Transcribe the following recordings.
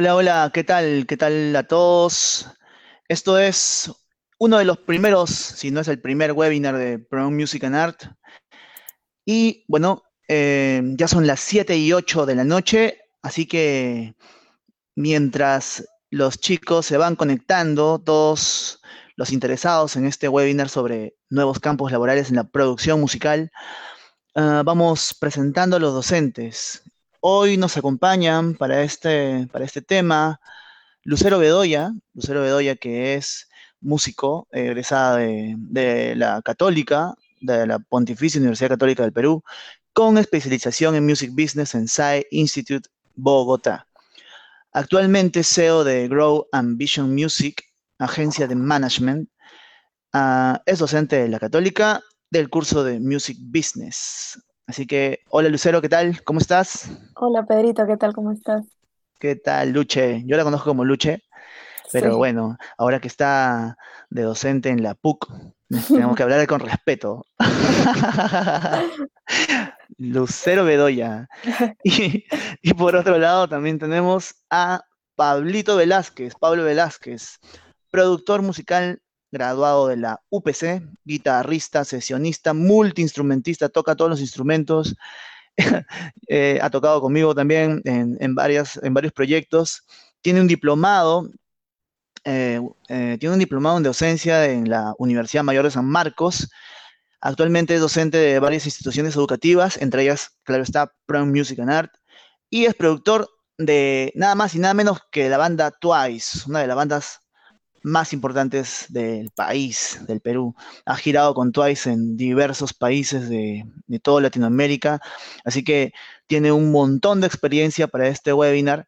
Hola, hola, ¿qué tal? ¿Qué tal a todos? Esto es uno de los primeros, si no es el primer webinar de Pro Music and Art. Y bueno, eh, ya son las 7 y 8 de la noche, así que mientras los chicos se van conectando, todos los interesados en este webinar sobre nuevos campos laborales en la producción musical, ah, vamos presentando a los docentes. Hoy nos acompañan para este, para este tema Lucero Bedoya, Lucero Bedoya que es músico, egresada de, de la Católica, de la Pontificia Universidad Católica del Perú, con especialización en Music Business en SAE Institute Bogotá. Actualmente CEO de Grow Ambition Music, agencia de management. Ah, es docente de la Católica del curso de Music Business. Así que, hola Lucero, ¿qué tal? ¿Cómo estás? Hola Pedrito, ¿qué tal? ¿Cómo estás? ¿Qué tal, Luche? Yo la conozco como Luche, pero Sí. bueno, ahora que está de docente en la PUC, tenemos que hablar con respeto. Lucero Bedoya. Y, y por otro lado también tenemos a Pablito Velázquez, Pablo Velázquez, productor musical graduado de la UPC, guitarrista, sesionista, multiinstrumentista, toca todos los instrumentos, eh, ha tocado conmigo también en, varias, en varios proyectos, tiene un diplomado, eh, eh, tiene un diplomado en docencia en la Universidad Mayor de San Marcos, actualmente es docente de varias instituciones educativas, entre ellas, claro está, Prime Music and Art, y es productor de nada más y nada menos que la banda Twice, una de las bandas más importantes del país, del Perú. Ha girado con Twice en diversos países de, de toda Latinoamérica, así que tiene un montón de experiencia para este webinar.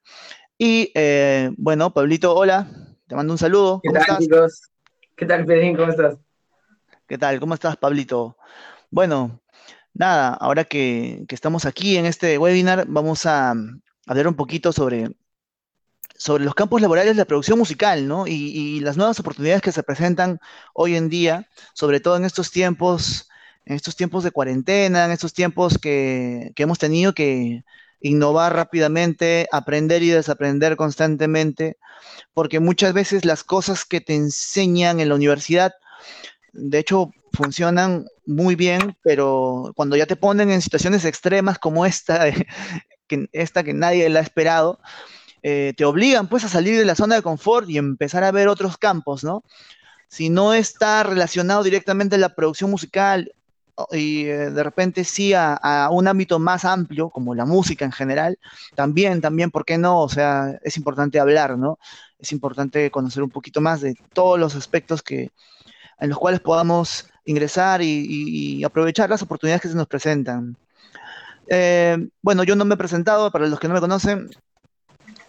Y eh, bueno, Pablito, hola, te mando un saludo. ¿Qué ¿Cómo tal, estás? chicos? ¿Qué tal, Pedrín? ¿Cómo estás? ¿Qué tal? ¿Cómo estás, Pablito? Bueno, nada, ahora que, que estamos aquí en este webinar, vamos a, a hablar un poquito sobre sobre los campos laborales de la producción musical, ¿no? Y, las nuevas oportunidades que se presentan hoy en día, sobre todo en estos tiempos, en estos tiempos de cuarentena, en estos tiempos que, que hemos tenido que innovar rápidamente, aprender y desaprender constantemente, porque muchas veces las cosas que te enseñan en la universidad, de hecho, funcionan muy bien, pero cuando ya te ponen en situaciones extremas como esta, que, esta que nadie la ha esperado, eh, te obligan pues a salir de la zona de confort y empezar a ver otros campos, ¿no? Si no está relacionado directamente a la producción musical y eh, de repente sí a, un ámbito más amplio, como la música en general, también, también, ¿por qué no? O sea, es importante hablar, ¿no? Es importante conocer un poquito más de todos los aspectos que, en los cuales podamos ingresar y aprovechar las oportunidades que se nos presentan. Eh, bueno, yo no me he presentado, para los que no me conocen,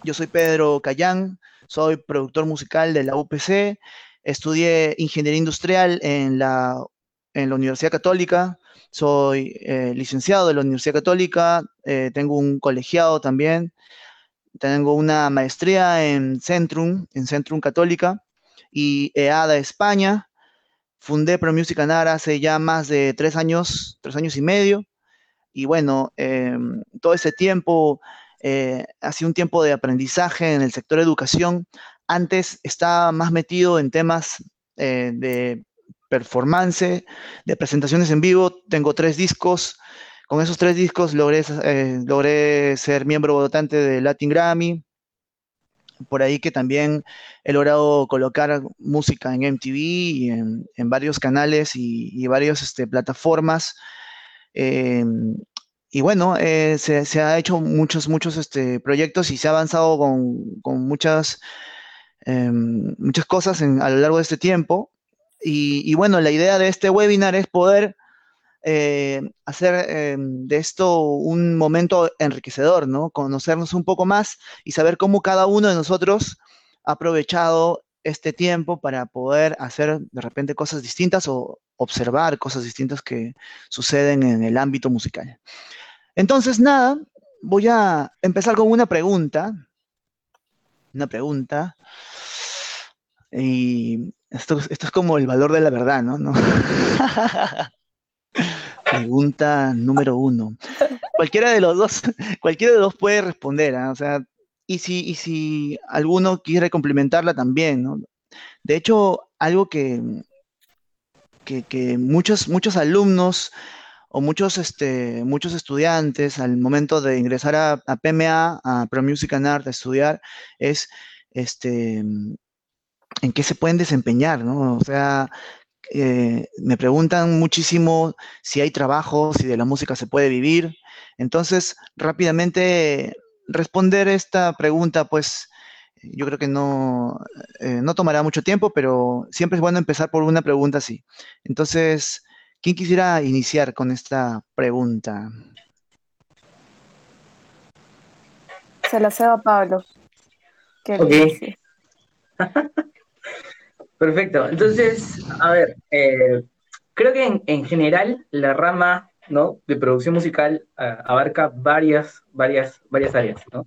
yo soy Pedro Cayán, soy productor musical de la UPC, estudié ingeniería industrial en la, Universidad Católica, soy eh, licenciado de la Universidad Católica, eh, tengo un colegiado también, tengo una maestría en Centrum, en Centrum Católica y EADA España. Fundé Pro Music hace ya más de tres años, tres años y medio. Y bueno, eh, todo ese tiempo eh, un tiempo de aprendizaje en el sector educación. Antes estaba más metido en temas eh, de performance, de presentaciones en vivo. Tengo tres discos. Con esos tres discos logré, eh, logré ser miembro votante de Latin Grammy. Por ahí que también he logrado colocar música en MTV y en, varios canales y, y varias este, plataformas. Eh, y bueno, eh, se, ha hecho muchos, muchos este, proyectos y se ha avanzado con, con muchas, eh, muchas cosas en, a lo largo de este tiempo. Y, y, bueno, la idea de este webinar es poder eh, hacer de esto un momento enriquecedor, ¿no? Conocernos un poco más y saber cómo cada uno de nosotros ha aprovechado este tiempo para poder hacer de repente cosas distintas o observar cosas distintas que suceden en el ámbito musical. Entonces, nada, voy a empezar con una pregunta. Una pregunta. Y esto, esto es como el valor de la verdad, ¿no? ¿No? pregunta número uno. Cualquiera de los dos, cualquiera de los puede responder, ¿eh? o sea, y si, y si alguno quiere complementarla también, ¿no? De hecho, algo que, que, muchos, muchos alumnos o muchos, este, muchos estudiantes al momento de ingresar a, PMA, a Pro Music and Art, a estudiar, es este, en qué se pueden desempeñar, ¿no? O sea, eh, me preguntan muchísimo si hay trabajo, si de la música se puede vivir. Entonces, rápidamente responder esta pregunta, pues yo creo que no, eh, no tomará mucho tiempo, pero siempre es bueno empezar por una pregunta así. Entonces, ¿quién quisiera iniciar con esta pregunta? Se la cedo a Pablo. Perfecto. Entonces, a ver, eh, creo que en, general la rama ¿no? de producción musical eh, abarca varias, varias, varias áreas, ¿no?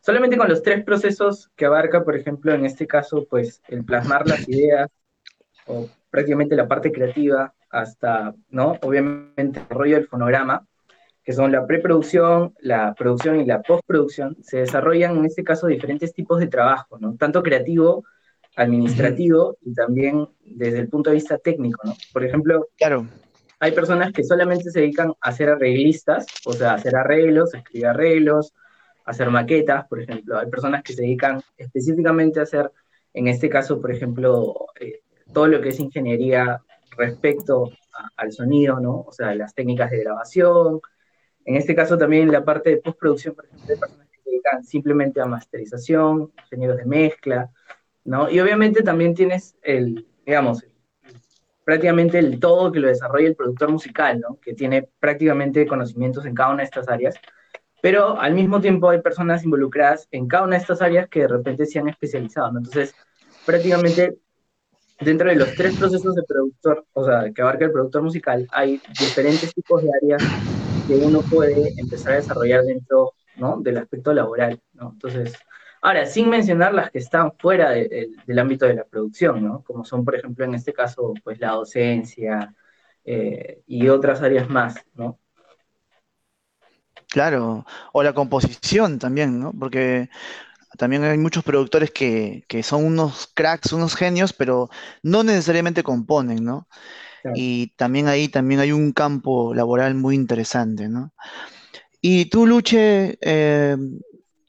Solamente con los tres procesos que abarca, por ejemplo, en este caso, pues el plasmar las ideas o prácticamente la parte creativa hasta, ¿no? Obviamente el desarrollo del fonograma, que son la preproducción, la producción y la postproducción, se desarrollan en este caso diferentes tipos de trabajo, ¿no? Tanto creativo, administrativo y también desde el punto de vista técnico, ¿no? Por ejemplo, claro. Hay personas que solamente se dedican a ser arreglistas, o sea, a hacer arreglos, a escribir arreglos, hacer maquetas, por ejemplo. Hay personas que se dedican específicamente a hacer, en este caso, por ejemplo, eh, todo lo que es ingeniería respecto al sonido, ¿no? O sea, las técnicas de grabación. En este caso también la parte de postproducción, por ejemplo, hay personas que se dedican simplemente a masterización, ingenieros de mezcla, ¿no? Y obviamente también tienes el, digamos, prácticamente el todo que lo desarrolla el productor musical, ¿no? Que tiene prácticamente conocimientos en cada una de estas áreas pero al mismo tiempo hay personas involucradas en cada una de estas áreas que de repente se han especializado, ¿no? Entonces, prácticamente dentro de los tres procesos de productor, o sea, que abarca el productor musical, hay diferentes tipos de áreas que uno puede empezar a desarrollar dentro, ¿no? Del aspecto laboral. Entonces, ahora, sin mencionar las que están fuera del ámbito de la producción, ¿no? Como son, por ejemplo, en este caso, pues la docencia eh, y otras áreas más, ¿no? Claro, o la composición también, ¿no? Porque también hay muchos productores que, son unos cracks, unos genios, pero no necesariamente componen, ¿no? Y también ahí también hay un campo laboral muy interesante, ¿no? Y tú, Luche, eh,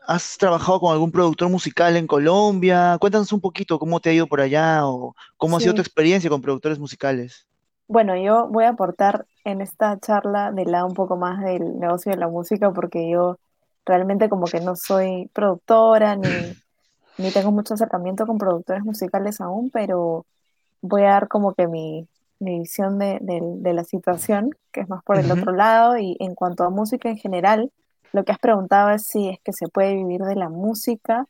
¿has trabajado con algún productor musical en Colombia? Cuéntanos un poquito cómo te ha ido por allá o cómo ha sido tu experiencia con productores musicales. Bueno, yo voy a aportar en esta charla del lado un poco más del negocio de la música porque yo realmente como que no soy productora ni, ni tengo mucho acercamiento con productores musicales aún, pero voy a dar como que mi, visión de, la situación, que es más por el otro lado, y en cuanto a música en general, lo que has preguntado es si es que se puede vivir de la música,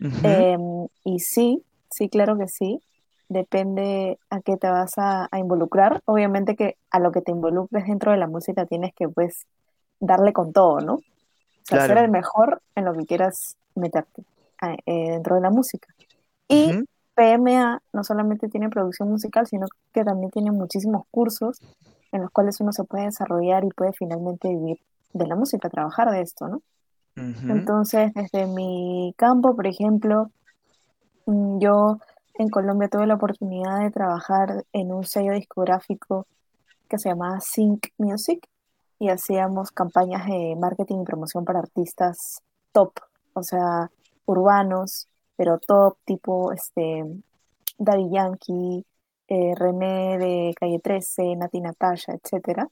em, y sí, sí, claro que sí depende a qué te vas a, involucrar. Obviamente que a lo que te involucres dentro de la música tienes que pues darle con todo, ¿no? O sea, ser el mejor en lo que quieras meterte eh, dentro de la música. Y PMA no solamente tiene producción musical, sino que también tiene muchísimos cursos en los cuales uno se puede desarrollar y puede finalmente vivir de la música, trabajar de esto, ¿no? Entonces, desde mi campo, por ejemplo, mm, yo en Colombia tuve la oportunidad de trabajar en un sello discográfico que se llamaba Sync Music y hacíamos campañas de marketing y promoción para artistas top, o sea, urbanos, pero top, tipo este, Daddy Yankee, eh, René de Calle 13, Nati Natasha, etc.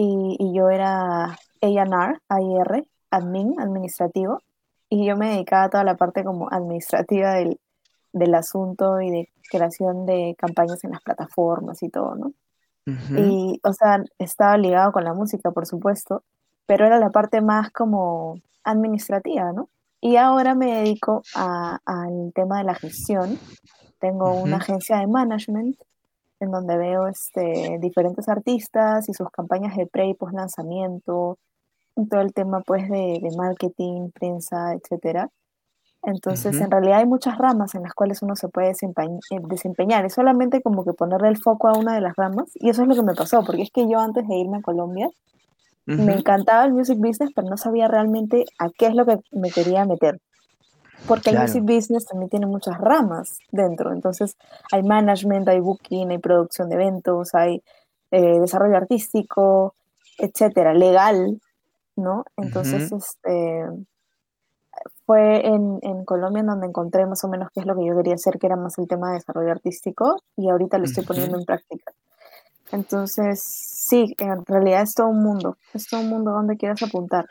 y, y, yo era A&R, AIR, admin, administrativo, y yo me dedicaba a toda la parte como administrativa del, del asunto y de creación de campañas en las plataformas y todo, ¿no? Y, o sea, estaba ligado con la música, por supuesto, pero era la parte más como administrativa, ¿no? Y ahora me dedico al tema de la gestión. Tengo una agencia de management en donde veo este, diferentes artistas y sus campañas de pre y post lanzamiento, todo el tema pues de, de marketing, prensa, etcétera. Entonces, en realidad hay muchas ramas en las cuales uno se puede eh, desempeñar. Es solamente como que ponerle el foco a una de las ramas. Y eso es lo que me pasó, porque es que yo antes de irme a Colombia, me encantaba el music business, pero no sabía realmente a qué es lo que me quería meter. Porque el music business también tiene muchas ramas dentro. Entonces, hay management, hay booking, hay producción de eventos, hay eh, desarrollo artístico, etcétera, legal, ¿no? Entonces, este, fue en, en, Colombia en donde encontré más o menos qué es lo que yo quería hacer, que era más el tema de desarrollo artístico, y ahorita lo estoy poniendo en práctica. Entonces, sí, en realidad es todo un mundo, es todo un mundo donde quieras apuntar.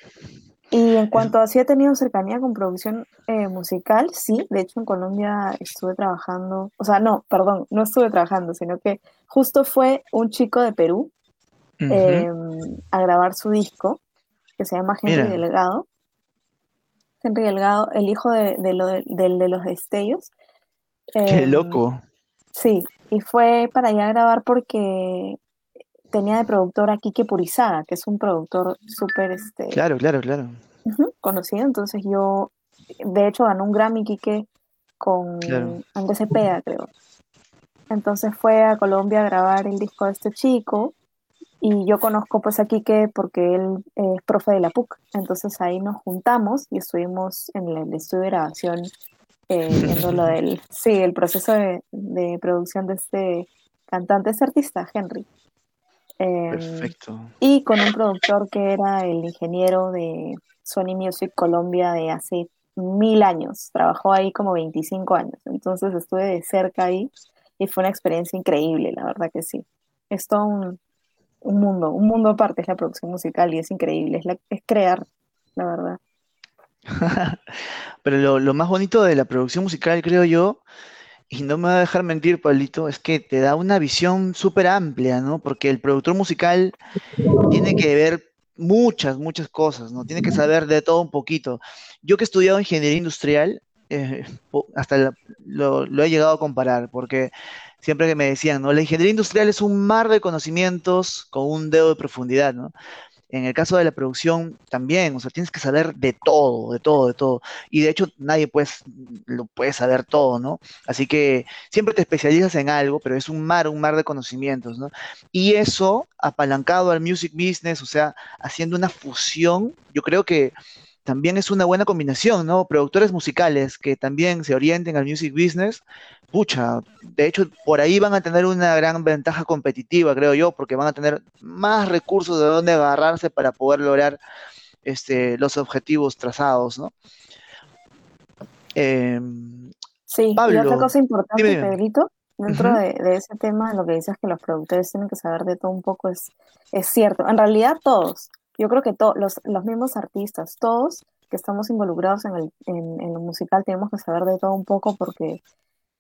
Y en cuanto a si he tenido cercanía con producción eh, musical, sí, de hecho en Colombia estuve trabajando, o sea, no, perdón, no estuve trabajando, sino que justo fue un chico de Perú em, a grabar su disco, que se llama Henry Delgado. Henry Delgado, el hijo de, de los destellos. Qué em, loco. Sí, y fue para allá a grabar porque tenía de productor a Kike Purizaga, que es un productor súper... Este, claro, claro, claro. conocido, entonces yo, de hecho, ganó un Grammy Kike con Andrés Cepeda, creo. Entonces fue a Colombia a grabar el disco de este chico y yo conozco pues a Kike porque él es profe de la PUC. Entonces ahí nos juntamos y estuvimos en el estudio de grabación eh, viendo lo del, sí, el proceso de, de, producción de este cantante, este artista, Henry. Em, Perfecto. Y con un productor que era el ingeniero de Sony Music Colombia de hace mil años. Trabajó ahí como 25 años. Entonces estuve de cerca ahí y fue una experiencia increíble, la verdad que sí. Es todo un, mundo, un mundo aparte es la producción musical y es increíble, es, es crear, la verdad. Pero lo, lo, más bonito de la producción musical, creo yo, y no me va a dejar mentir, Pablito, es que te da una visión súper amplia, ¿no? Porque el productor musical tiene que ver muchas, muchas cosas, ¿no? Tiene que saber de todo un poquito. Yo que he estudiado ingeniería industrial, eh, hasta lo, lo, he llegado a comparar, porque siempre que me decían, ¿no? La ingeniería industrial es un mar de conocimientos con un dedo de profundidad, ¿no? En el caso de la producción también, o sea, tienes que saber de todo, de todo, de todo. Y de hecho nadie pues, lo puede saber todo, ¿no? Así que siempre te especializas en algo, pero es un mar, un mar de conocimientos, ¿no? Y eso apalancado al music business, o sea, haciendo una fusión, yo creo que también es una buena combinación, ¿no? Productores musicales que también se orienten al music business, pucha, de hecho por ahí van a tener una gran ventaja competitiva, creo yo, porque van a tener más recursos de dónde agarrarse para poder lograr este, los objetivos trazados, ¿no? Em, sí, y otra cosa importante, Pedrito, dentro de, ese tema, lo que dices que los productores tienen que saber de todo un poco es, es cierto. En realidad todos, yo creo que todos los, los mismos artistas, todos que estamos involucrados en, el, en, lo musical, tenemos que saber de todo un poco porque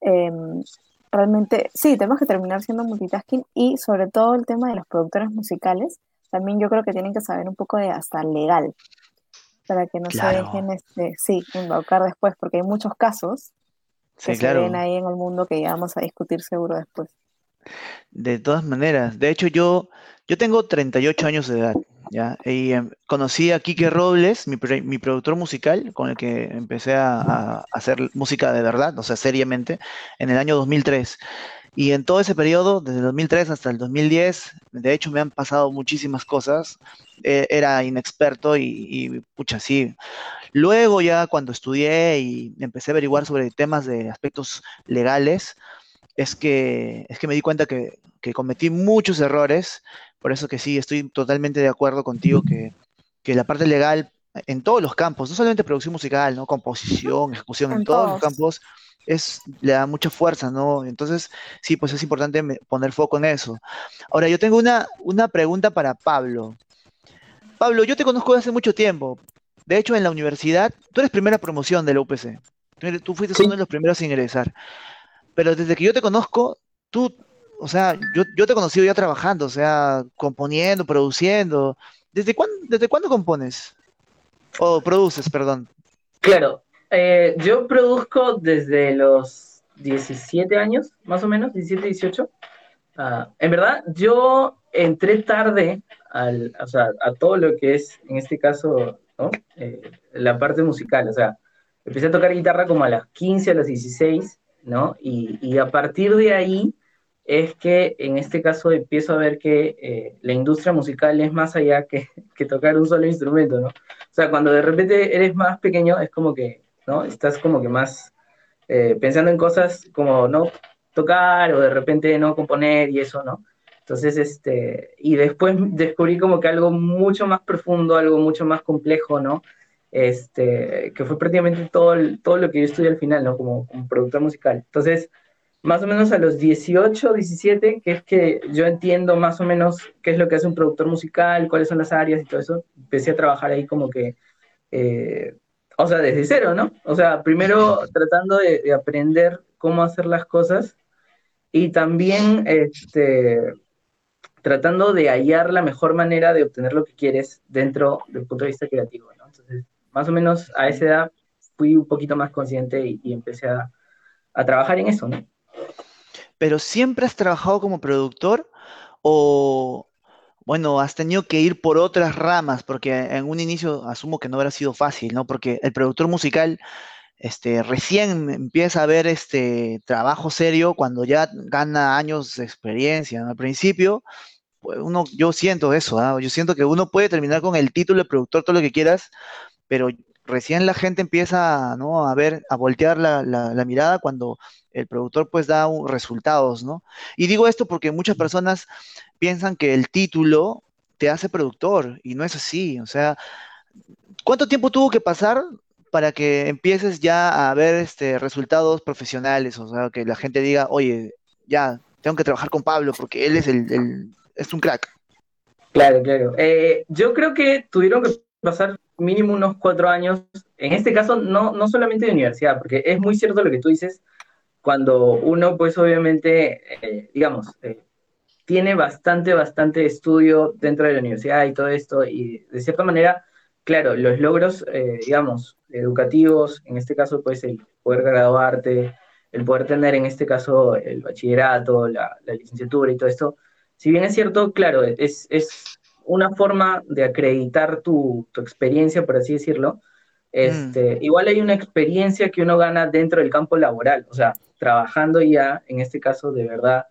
em, realmente, sí, tenemos que terminar siendo multitasking y sobre todo el tema de los productores musicales, también yo creo que tienen que saber un poco de hasta legal, para que no se dejen, este, sí, embaucar después, porque hay muchos casos que se ven ahí en el mundo que ya vamos a discutir seguro después. De todas maneras, de hecho yo, yo tengo 38 años de edad, ¿ya? Y em, conocí a Quique Robles, mi, mi, productor musical, con el que empecé a, hacer música de verdad, o sea, seriamente, en el año 2003. Y en todo ese periodo, desde el 2003 hasta el 2010, de hecho me han pasado muchísimas cosas. E, era inexperto y, y, pucha, sí. Luego ya cuando estudié y empecé a averiguar sobre temas de aspectos legales, es que, es que me di cuenta que, que cometí muchos errores por eso que sí, estoy totalmente de acuerdo contigo que, la parte legal en todos los campos, no solamente producción musical, ¿no? Composición, ejecución, en, todos. los campos, es, le da mucha fuerza, ¿no? Entonces, sí, pues es importante poner foco en eso. Ahora, yo tengo una, una pregunta para Pablo. Pablo, yo te conozco desde hace mucho tiempo. De hecho, en la universidad, tú eres primera promoción de la UPC. Tú fuiste uno de los primeros a ingresar. Pero desde que yo te conozco, tú o sea, yo, yo te he conocido ya trabajando, o sea, componiendo, produciendo. ¿Desde cuándo, desde cuándo compones? O produces, perdón. Claro, eh, yo produzco desde los 17 años, más o menos, 17, 18. Ah, en verdad, yo entré tarde al, o sea, a todo lo que es, en este caso, ¿no? Eh, la parte musical. O sea, empecé a tocar guitarra como a las 15, a las 16, ¿no? Y, y a partir de ahí es que en este caso empiezo a ver que eh, la industria musical es más allá que, que, tocar un solo instrumento, ¿no? O sea, cuando de repente eres más pequeño, es como que, ¿no? Estás como que más eh, pensando en cosas como, ¿no? Tocar o de repente no componer y eso, ¿no? Entonces, este, y después descubrí como que algo mucho más profundo, algo mucho más complejo, ¿no? Este, que fue prácticamente todo, todo lo que yo estudié al final, ¿no? Como, como productor musical. Entonces, más o menos a los 18, 17, que es que yo entiendo más o menos qué es lo que hace un productor musical, cuáles son las áreas y todo eso, empecé a trabajar ahí como que, eh, o sea, desde cero, ¿no? O sea, primero tratando de, de aprender cómo hacer las cosas y también, este, tratando de hallar la mejor manera de obtener lo que quieres dentro del punto de vista creativo, ¿no? Entonces, más o menos a esa edad fui un poquito más consciente y, empecé a, a, trabajar en eso, ¿no? ¿Pero siempre has trabajado como productor o, bueno, has tenido que ir por otras ramas? Porque en un inicio asumo que no habrá sido fácil, ¿no? Porque el productor musical este, recién empieza a ver este trabajo serio cuando ya gana años de experiencia. Al principio, pues, uno, yo siento eso, ¿ah? yo siento que uno puede terminar con el título de productor, todo lo que quieras, pero recién la gente empieza ¿no? a ver, a voltear la, mirada cuando el productor pues da resultados, ¿no? Y digo esto porque muchas personas piensan que el título te hace productor y no es así, o sea, ¿cuánto tiempo tuvo que pasar para que empieces ya a ver este, resultados profesionales, o sea, que la gente diga, oye, ya, tengo que trabajar con Pablo porque él es el, es un crack. Claro, claro. Eh, yo creo que tuvieron que pasar mínimo unos cuatro años, en este caso no, no solamente de universidad, porque es muy cierto lo que tú dices, cuando uno pues obviamente, eh, digamos, eh, tiene bastante, bastante estudio dentro de la universidad y todo esto, y de cierta manera claro, los logros, eh, digamos, educativos, en este caso, pues el poder graduarte, el poder tener en este caso el bachillerato, la, licenciatura y todo esto, si bien es cierto, claro, es, una forma de acreditar tu, experiencia, por así decirlo, este, mm. igual hay una experiencia que uno gana dentro del campo laboral, o sea, trabajando ya, en este caso, de verdad,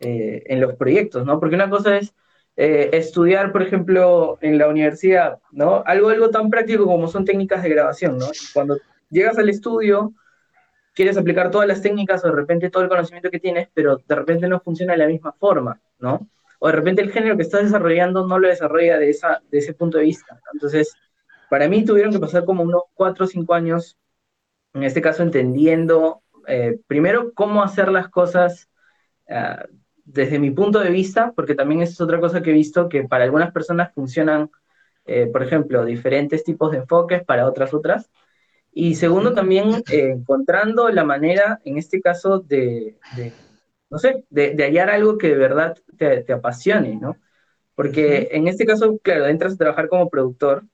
eh, en los proyectos, ¿no? Porque una cosa es eh, estudiar, por ejemplo, en la universidad, ¿no? Algo, algo tan práctico como son técnicas de grabación, ¿no? cuando llegas al estudio, quieres aplicar todas las técnicas o de repente todo el conocimiento que tienes, pero de repente no funciona de la misma forma, ¿no? De repente el género que estás desarrollando no lo desarrolla de, esa, de ese punto de vista. Entonces, para mí tuvieron que pasar como unos cuatro o cinco años, en este caso entendiendo, eh, primero, cómo hacer las cosas uh, desde mi punto de vista, porque también es otra cosa que he visto, que para algunas personas funcionan, eh, por ejemplo, diferentes tipos de enfoques, para otras otras. Y segundo, también eh, encontrando la manera, en este caso, de, no sé, de, hallar algo que de verdad te, apasione, ¿no? Porque en este caso, claro, entras a trabajar como productor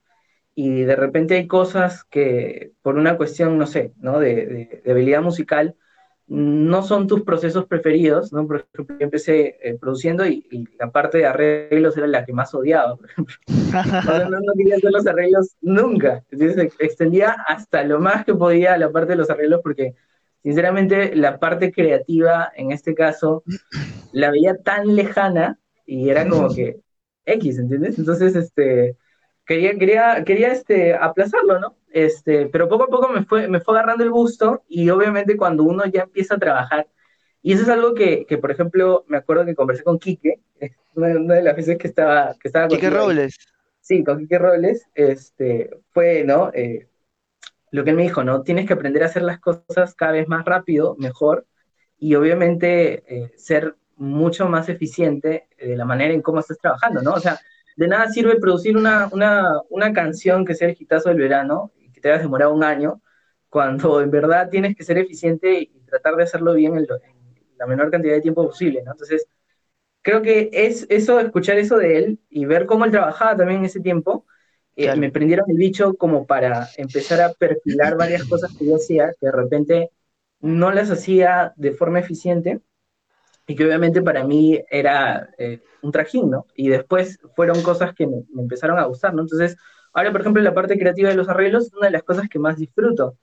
y de repente hay cosas que por una cuestión, no sé, ¿no? de habilidad musical, no son tus procesos preferidos, ¿no? Por ejemplo, yo empecé eh, produciendo y, la parte de arreglos era la que más odiaba, por ejemplo. no, no, quería hacer los arreglos nunca. Entonces extendía hasta lo más que podía la parte de los arreglos porque, sinceramente, la parte creativa, en este caso, la veía tan lejana y era como que X, ¿entiendes? Entonces, este, quería, quería, quería este, aplazarlo, ¿no? Este, pero poco a poco me fue, me fue agarrando el gusto y obviamente cuando uno ya empieza a trabajar, y eso es algo que, que por ejemplo, me acuerdo que conversé con Quique, una, de las veces que estaba... Que estaba Quique Robles. Sí, con Quique Robles, este, fue, ¿no? Eh, lo que él me dijo, ¿no? Tienes que aprender a hacer las cosas cada vez más rápido, mejor, y obviamente eh, ser mucho más eficiente de la manera en cómo estás trabajando, ¿no? O sea, de nada sirve producir una, una, una canción que sea el hitazo del verano te has demorado un año, cuando en verdad tienes que ser eficiente y tratar de hacerlo bien en, la menor cantidad de tiempo posible, ¿no? Entonces, creo que es eso, escuchar eso de él y ver cómo él trabajaba también en ese tiempo, eh, me prendieron el bicho como para empezar a perfilar varias cosas que yo hacía, que de repente no las hacía de forma eficiente y que obviamente para mí era eh, un trajín, ¿no? Y después fueron cosas que me, me, empezaron a gustar, ¿no? Entonces, Ahora, por ejemplo, la parte creativa de los arreglos es una de las cosas que más disfruto.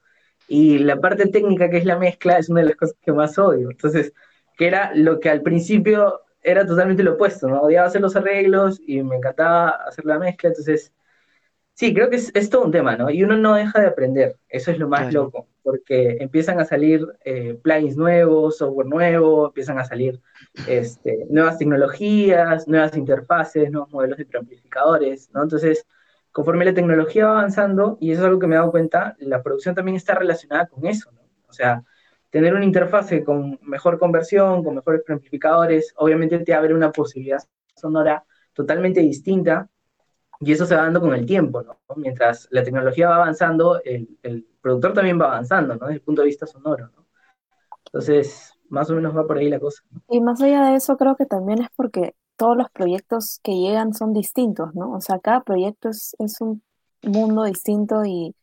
Y la parte técnica, que es la mezcla, es una de las cosas que más odio. Entonces, que era lo que al principio era totalmente lo opuesto, ¿no? Odiaba hacer los arreglos y me encantaba hacer la mezcla, entonces, sí, creo que es, todo un tema, ¿no? Y uno no deja de aprender, eso es lo más loco, porque empiezan a salir eh, plugins nuevos, software nuevo, empiezan a salir este, nuevas tecnologías, nuevas interfaces, nuevos modelos de preamplificadores, ¿no? Entonces, conforme la tecnología va avanzando, y eso es algo que me he dado cuenta, la producción también está relacionada con eso, ¿no? O sea, tener una interfase con mejor conversión, con mejores amplificadores, obviamente te abre una posibilidad sonora totalmente distinta y eso se va dando con el tiempo, ¿no? Mientras la tecnología va avanzando, el, productor también va avanzando, ¿no? Desde el punto de vista sonoro, ¿no? Entonces, más o menos va por ahí la cosa. Y más allá de eso, creo que también es porque todos los proyectos que llegan son distintos, ¿no? O sea, cada proyecto es, un mundo distinto y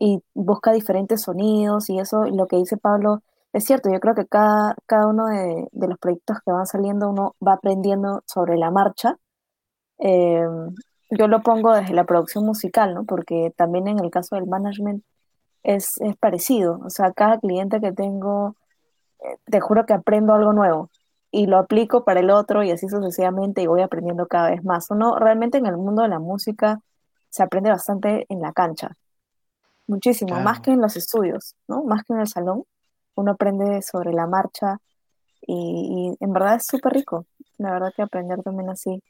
y busca diferentes sonidos y eso, lo que dice Pablo es cierto, yo creo que cada, cada uno de, los proyectos que van saliendo uno va aprendiendo sobre la marcha. Eh, yo lo pongo desde la producción musical, ¿no? Porque también en el caso del management es, parecido, o sea, cada cliente que tengo, eh, te juro que aprendo algo nuevo y lo aplico para el otro y así sucesivamente y voy aprendiendo cada vez más. Uno realmente en el mundo de la música se aprende bastante en la cancha muchísimo, más que en los estudios, ¿no? Más que en el salón. Uno aprende sobre la marcha y, en verdad es súper rico. La verdad que aprender también así,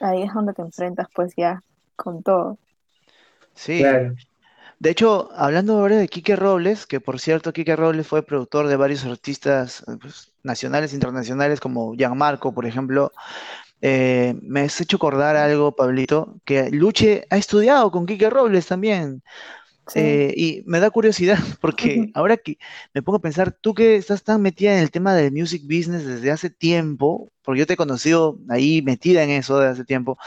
ahí es donde te enfrentas pues ya con todo. Sí. De hecho, hablando ahora de Quique Robles, que por cierto, Quique Robles fue productor de varios artistas pues, nacionales e internacionales, como Gianmarco, por ejemplo, eh, me has hecho acordar algo, Pablito, que Luche ha estudiado con Quique Robles también. Eh, y me da curiosidad porque ahora que me pongo a pensar, tú que estás tan metida en el tema del music business desde hace tiempo, porque yo te he conocido ahí metida en eso desde hace tiempo,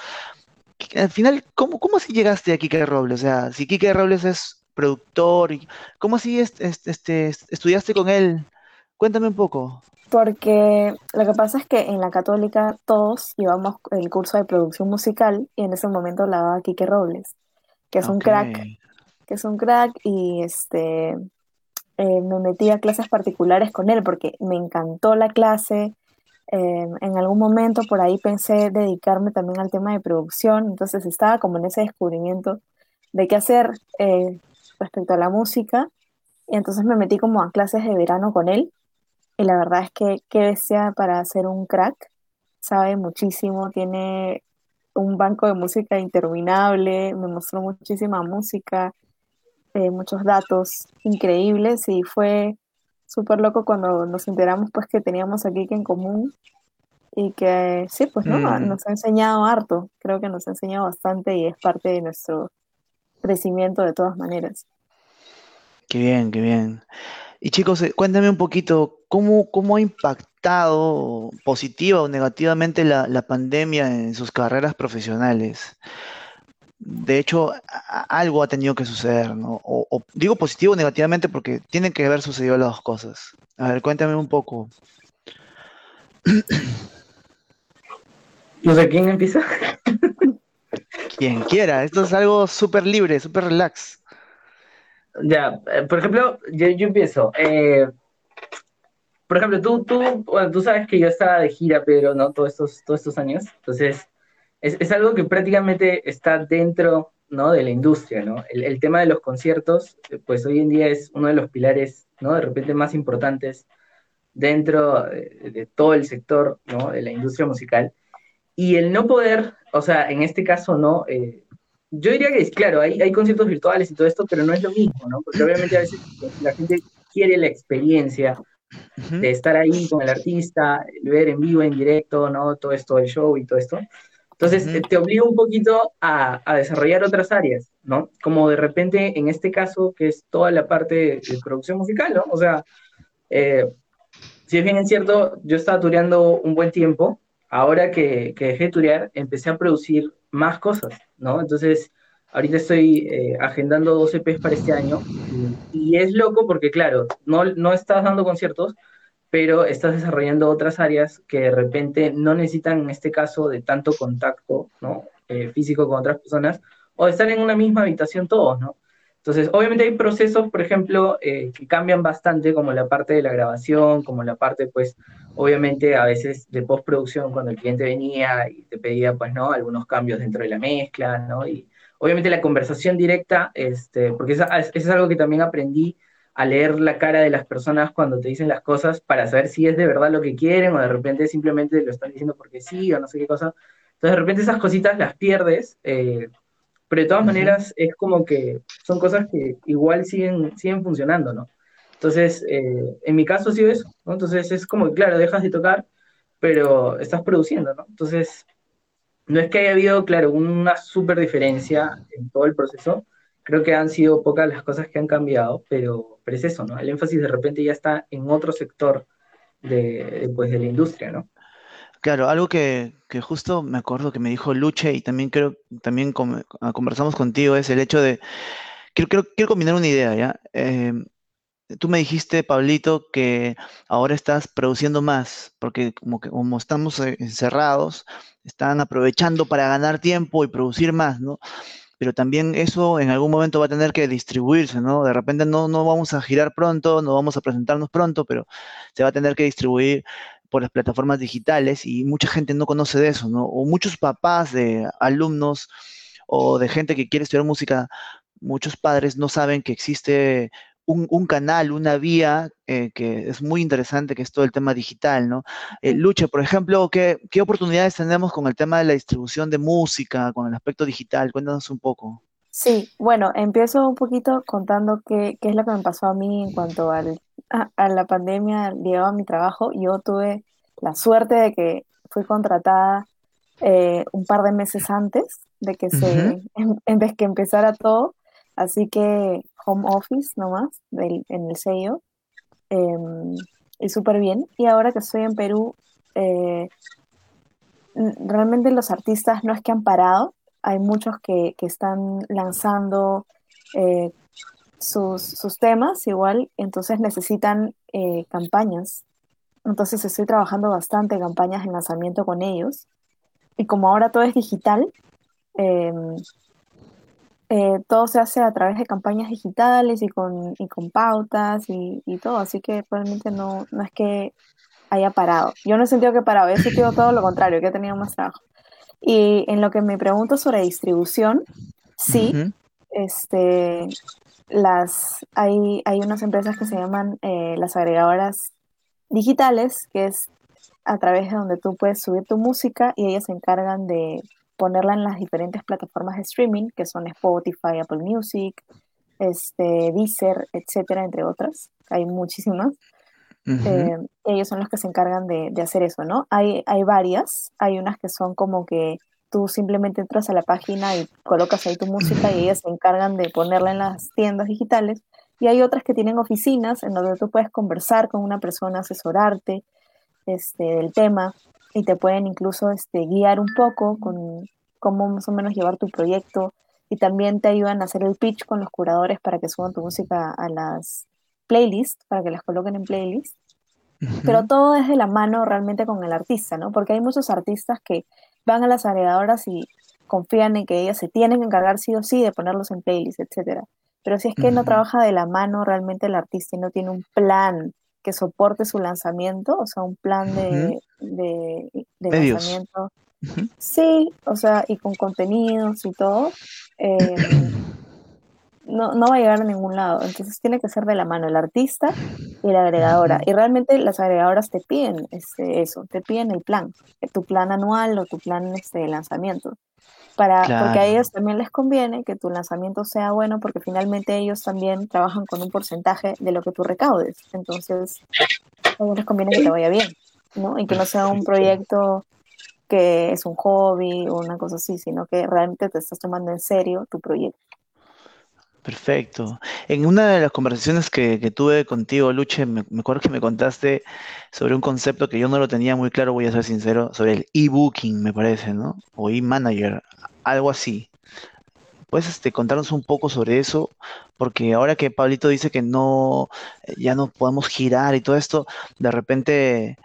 al final, ¿cómo, cómo así llegaste a Kike Robles? O sea, si Kike Robles es productor, ¿cómo así este, estudiaste con él? Cuéntame un poco. Porque lo que pasa es que en la católica todos llevamos el curso de producción musical y en ese momento la daba Kike Robles, que es un crack que es un crack, y este, eh, me metí a clases particulares con él porque me encantó la clase. Eh, en algún momento por ahí pensé dedicarme también al tema de producción, entonces estaba como en ese descubrimiento de qué hacer eh, respecto a la música, y entonces me metí como a clases de verano con él, y la verdad es que qué desea para ser un crack, sabe muchísimo, tiene un banco de música interminable, me mostró muchísima música, eh, muchos datos increíbles y fue súper loco cuando nos enteramos pues que teníamos aquí que en común y que sí, pues no, mm. nos ha enseñado harto, creo que nos ha enseñado bastante y es parte de nuestro crecimiento de todas maneras. Qué bien, qué bien. Y chicos, eh, cuéntame un poquito, ¿cómo, cómo ha impactado positiva o negativamente la, la pandemia en sus carreras profesionales? De hecho, algo ha tenido que suceder, ¿no? O, digo positivo o negativamente porque tienen que haber sucedido las dos cosas. A ver, cuéntame un poco. No sé, ¿quién empieza? Quien quiera, esto es algo súper libre, súper relax. Ya, eh, por ejemplo, yo, empiezo. Eh, por ejemplo, tú, tú, tú sabes que yo estaba de gira, pero no todos estos, todos estos años. Entonces, es, algo que prácticamente está dentro ¿no? de la industria, ¿no? El, tema de los conciertos, pues hoy en día es uno de los pilares, ¿no? De repente más importantes dentro de, todo el sector, ¿no? De la industria musical. Y el no poder, o sea, en este caso, ¿no? Eh, yo diría que, es claro, hay, hay conciertos virtuales y todo esto, pero no es lo mismo, ¿no? Porque obviamente a veces la gente quiere la experiencia de estar ahí con el artista, ver en vivo, en directo, ¿no? Todo esto, el show y todo esto. Entonces, te obliga un poquito a, desarrollar otras áreas, ¿no? Como de repente, en este caso, que es toda la parte de, producción musical, ¿no? O sea, eh, si es bien es cierto, yo estaba tureando un buen tiempo, ahora que, dejé de turear, empecé a producir más cosas, ¿no? Entonces, ahorita estoy eh, agendando dos EPs para este año, y, y, es loco porque, claro, no, no estás dando conciertos, pero estás desarrollando otras áreas que de repente no necesitan, en este caso, de tanto contacto ¿no? Eh, físico con otras personas, o estar en una misma habitación todos, ¿no? Entonces, obviamente hay procesos, por ejemplo, eh, que cambian bastante, como la parte de la grabación, como la parte, pues, obviamente a veces de postproducción, cuando el cliente venía y te pedía, pues, ¿no? Algunos cambios dentro de la mezcla, ¿no? Y obviamente la conversación directa, este, porque eso es algo que también aprendí a leer la cara de las personas cuando te dicen las cosas para saber si es de verdad lo que quieren o de repente simplemente lo están diciendo porque sí o no sé qué cosa. Entonces de repente esas cositas las pierdes, eh, pero de todas maneras es como que son cosas que igual siguen, siguen funcionando, ¿no? Entonces, eh, en mi caso ha sido eso, ¿no? Entonces es como que, claro, dejas de tocar, pero estás produciendo, ¿no? Entonces, no es que haya habido, claro, una súper diferencia en todo el proceso, creo que han sido pocas las cosas que han cambiado, pero, pero es eso, ¿no? El énfasis de repente ya está en otro sector de, pues, de la industria, ¿no? Claro, algo que, justo me acuerdo que me dijo Luche y también creo, también ah, conversamos contigo es el hecho de, quiero, quiero, combinar una idea, ¿ya? Em, tú me dijiste, Pablito, que ahora estás produciendo más, porque como que como estamos eh, encerrados, están aprovechando para ganar tiempo y producir más, ¿no? Pero también eso en algún momento va a tener que distribuirse, ¿no? De repente no, no vamos a girar pronto, no vamos a presentarnos pronto, pero se va a tener que distribuir por las plataformas digitales y mucha gente no conoce de eso, ¿no? O muchos papás de alumnos o de gente que quiere estudiar música, muchos padres no saben que existe un, canal, una vía eh, que es muy interesante, que es todo el tema digital, ¿no? Eh, Lucha, por ejemplo, ¿qué, ¿qué, oportunidades tenemos con el tema de la distribución de música, con el aspecto digital? Cuéntanos un poco. Sí, bueno, empiezo un poquito contando qué, qué es lo que me pasó a mí en cuanto al a, la pandemia llegaba a mi trabajo, yo tuve la suerte de que fui contratada eh, un par de meses antes de que se en, que empezara todo, así que home office nomás del, en el sello em, y súper bien. Y ahora que estoy en Perú, eh, realmente los artistas no es que han parado, hay muchos que, que están lanzando eh, sus, temas igual, entonces necesitan eh, campañas. Entonces estoy trabajando bastante campañas en lanzamiento con ellos. Y como ahora todo es digital, em, eh, todo se hace a través de campañas digitales y con, y con pautas y, todo. Así que realmente no, no es que haya parado. Yo no he sentido que he parado, he sentido todo lo contrario, que he tenido más trabajo. Y en lo que me pregunto sobre distribución, sí, este, las, hay, hay unas empresas que se llaman eh, las agregadoras digitales, que es a través de donde tú puedes subir tu música y ellas se encargan de ponerla en las diferentes plataformas de streaming, que son Spotify, Apple Music, este, Deezer, etcétera, entre otras. Hay muchísimas. Eh, ellos son los que se encargan de, de, hacer eso, ¿no? Hay, hay varias, hay unas que son como que tú simplemente entras a la página y colocas ahí tu música y ellas se encargan de ponerla en las tiendas digitales. Y hay otras que tienen oficinas en donde tú puedes conversar con una persona, asesorarte este, del tema y te pueden incluso este, guiar un poco con cómo más o menos llevar tu proyecto y también te ayudan a hacer el pitch con los curadores para que suban tu música a las playlists, para que las coloquen en playlists. Pero todo es de la mano realmente con el artista, ¿no? Porque hay muchos artistas que van a las agregadoras y confían en que ellas se tienen que encargar sí o sí de ponerlos en playlist, etcétera. Pero si es que no trabaja de la mano realmente el artista y no tiene un plan que soporte su lanzamiento, o sea, un plan de, lanzamiento. Sí, o sea, y con contenidos y todo, eh, no, no va a llegar a ningún lado. Entonces tiene que ser de la mano el artista y la agregadora. Y realmente las agregadoras te piden este, eso, te piden el plan, tu plan anual o tu plan este, de lanzamiento. Para, Porque a ellos también les conviene que tu lanzamiento sea bueno porque finalmente ellos también trabajan con un porcentaje de lo que tú recaudes. Entonces, a ellos les conviene que te vaya bien, ¿no? Y que no sea un proyecto que es un hobby o una cosa así, sino que realmente te estás tomando en serio tu proyecto. Perfecto. En una de las conversaciones que, tuve contigo, Luche, me, acuerdo que me contaste sobre un concepto que yo no lo tenía muy claro, voy a ser sincero, sobre el e-booking, me parece, ¿no? O e-manager, algo así. ¿Puedes este, contarnos un poco sobre eso? Porque ahora que Pablito dice que no, ya no podemos girar y todo esto, de repente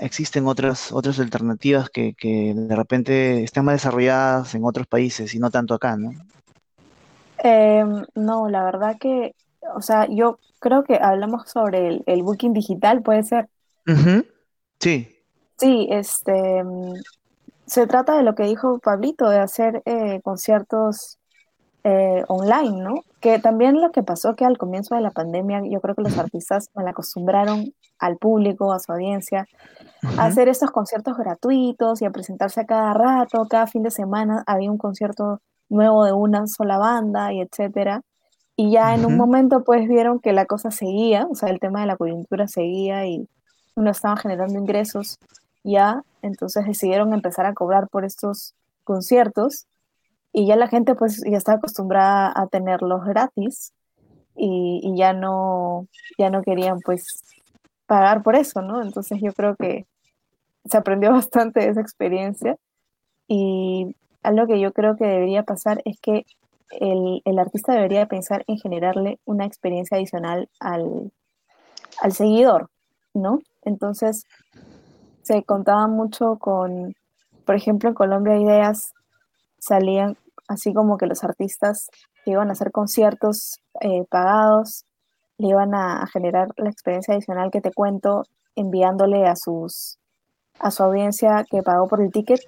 existen otras, otras alternativas que, que de repente están más desarrolladas en otros países y no tanto acá, ¿no? Em, no, la verdad que, o sea, yo creo que hablamos sobre el, el booking digital, puede ser. Sí. Sí, este, mm, se trata de lo que dijo Pablito, de hacer eh, conciertos eh, online, ¿no? Que también lo que pasó que al comienzo de la pandemia, yo creo que los artistas mal acostumbraron al público, a su audiencia, a hacer estos conciertos gratuitos y a presentarse a cada rato, cada fin de semana había un concierto nuevo de una sola banda y etcétera. Y ya en un momento pues vieron que la cosa seguía, o sea, el tema de la coyuntura seguía y no estaba generando ingresos ya, entonces decidieron empezar a cobrar por estos conciertos y ya la gente pues ya está acostumbrada a tenerlos gratis y, y ya no, ya no querían pues pagar por eso, ¿no? Entonces yo creo que se aprendió bastante de esa experiencia y algo que yo creo que debería pasar es que el, el artista debería pensar en generarle una experiencia adicional al, al seguidor, ¿no? Entonces se contaba mucho con, por ejemplo, en Colombia Ideas salían así como que los artistas que iban a hacer conciertos eh, pagados le iban a, a generar la experiencia adicional que te cuento enviándole a sus a su audiencia que pagó por el ticket,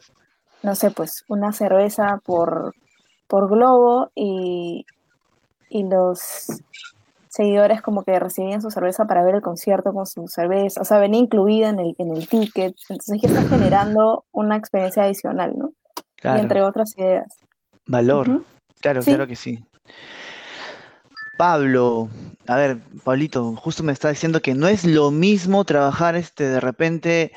no sé, pues una cerveza por, por globo y, y los seguidores como que recibían su cerveza para ver el concierto con su cerveza, o sea, venía incluida en el, en el ticket, entonces ya está generando una experiencia adicional, ¿no? Y entre otras ideas. Valor. Claro, Sí, claro que sí. Pablo, a ver, Pablito, justo me está diciendo que no es lo mismo trabajar este de repente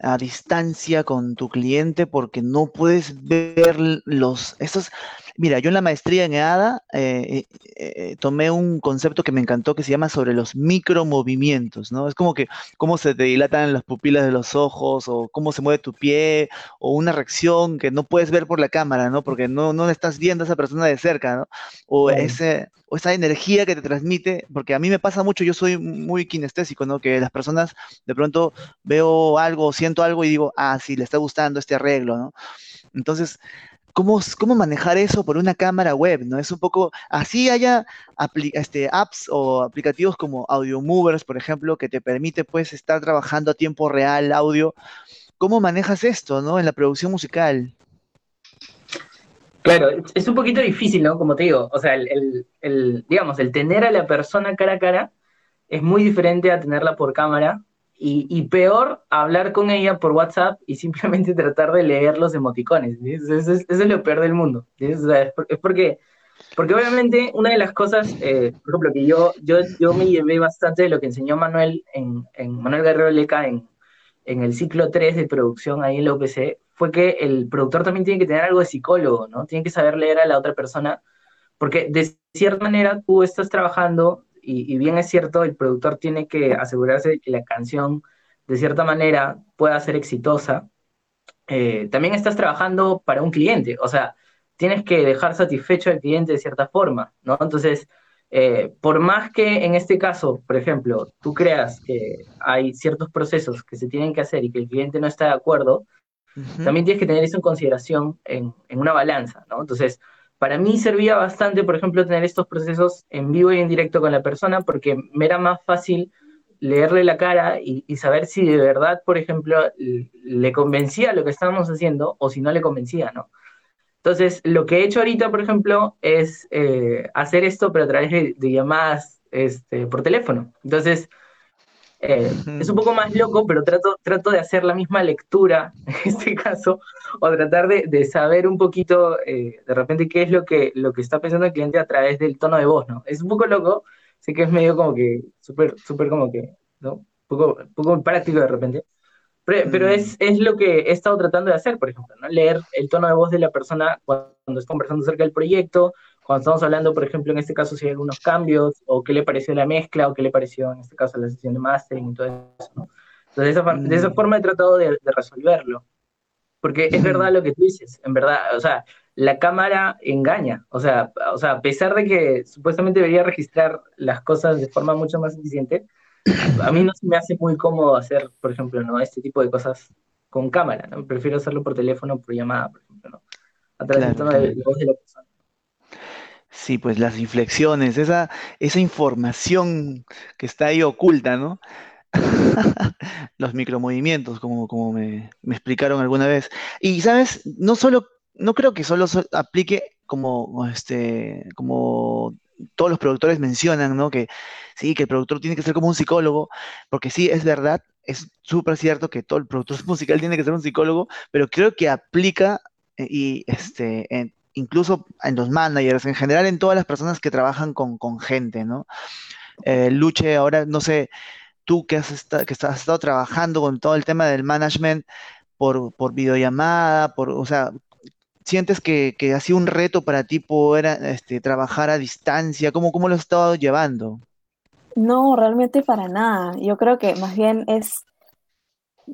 a distancia con tu cliente porque no puedes ver los estos. Mira, yo en la maestría en EADA eh, eh, eh, tomé un concepto que me encantó que se llama sobre los micromovimientos, ¿no? Es como que cómo se te dilatan las pupilas de los ojos o cómo se mueve tu pie o una reacción que no puedes ver por la cámara, ¿no? Porque no, no estás viendo a esa persona de cerca, ¿no? O ese, o esa energía que te transmite, porque a mí me pasa mucho, yo soy muy kinestésico, ¿no? Que las personas de pronto veo algo, siento algo y digo, ah, sí, le está gustando este arreglo, ¿no? Entonces, ¿cómo, cómo manejar eso por una cámara web, ¿no? Es un poco, así haya este, apps o aplicativos como Audio Movers, por ejemplo, que te permite, pues, estar trabajando a tiempo real audio. ¿Cómo manejas esto, ¿no? En la producción musical. Claro, es un poquito difícil, ¿no? Como te digo, o sea, el- el, digamos, el tener a la persona cara a cara es muy diferente a tenerla por cámara y, y peor hablar con ella por WhatsApp y simplemente tratar de leer los emoticones. Eso, es, eso es lo peor del mundo. es porque, porque obviamente una de las cosas, eh, por ejemplo, que yo, yo, yo me llevé bastante de lo que enseñó Manuel en, en Manuel Guerrero Leca en, en el ciclo 3 de producción ahí en la UPC, fue que el productor también tiene que tener algo de psicólogo, ¿no? Tiene que saber leer a la otra persona porque de cierta manera tú estás trabajando y, y, bien es cierto, el productor tiene que asegurarse de que la canción de cierta manera pueda ser exitosa. Eh, también estás trabajando para un cliente, o sea, tienes que dejar satisfecho al cliente de cierta forma, ¿no? Entonces, eh, por más que en este caso, por ejemplo, tú creas que hay ciertos procesos que se tienen que hacer y que el cliente no está de acuerdo, Ujú, también tienes que tener eso en consideración en, en una balanza, ¿no? Entonces, para mí servía bastante, por ejemplo, tener estos procesos en vivo y en directo con la persona porque me era más fácil leerle la cara y, saber si de verdad, por ejemplo, le convencía lo que estábamos haciendo o si no le convencía, ¿no? Entonces, lo que he hecho ahorita, por ejemplo, es eh, hacer esto, pero a través de, de llamadas este, por teléfono. Entonces, eh, es un poco más loco, pero trato, trato de hacer la misma lectura en este caso, o tratar de, de saber un poquito eh, de repente qué es lo que, lo que está pensando el cliente a través del tono de voz, ¿no? Es un poco loco, sé que es medio como que, súper, súper como que, ¿no? Un poco, poco práctico de repente, pero, pero Mm, es, es lo que he estado tratando de hacer, por ejemplo, ¿no? Leer el tono de voz de la persona cuando está conversando acerca del proyecto, cuando estamos hablando, por ejemplo, en este caso, si hay algunos cambios, o qué le pareció la mezcla, o qué le pareció, en este caso, la sesión de mastering y todo eso, ¿no? Entonces, de esa, de esa mm, forma he tratado de, de resolverlo, porque es verdad lo que tú dices, en verdad, o sea, la cámara engaña, o sea, o sea, a pesar de que supuestamente debería registrar las cosas de forma mucho más eficiente, a mí no se me hace muy cómodo hacer, por ejemplo, ¿no? Este tipo de cosas con cámara, ¿no? Prefiero hacerlo por teléfono, por llamada, por ejemplo, ¿no? A través Claro, de, de voz de la persona. Sí, pues las inflexiones, esa, esa información que está ahí oculta, ¿no? Los micromovimientos, como, como me, me explicaron alguna vez. Y, ¿sabes? No solo, no creo que solo so- aplique como, este, como todos los productores mencionan, ¿no? Que sí, que el productor tiene que ser como un psicólogo, porque sí, es verdad, es súper cierto que todo el productor musical tiene que ser un psicólogo, pero creo que aplica eh, y este, en- incluso en los managers, en general en todas las personas que trabajan con, con gente, ¿no? Eh, Luche, ahora no sé, tú que has, esta- que has estado trabajando con todo el tema del management por, por videollamada, por, o sea, ¿sientes que, que ha sido un reto para ti poder este, trabajar a distancia? ¿Cómo, cómo lo has estado llevando? No, realmente para nada. Yo creo que más bien es,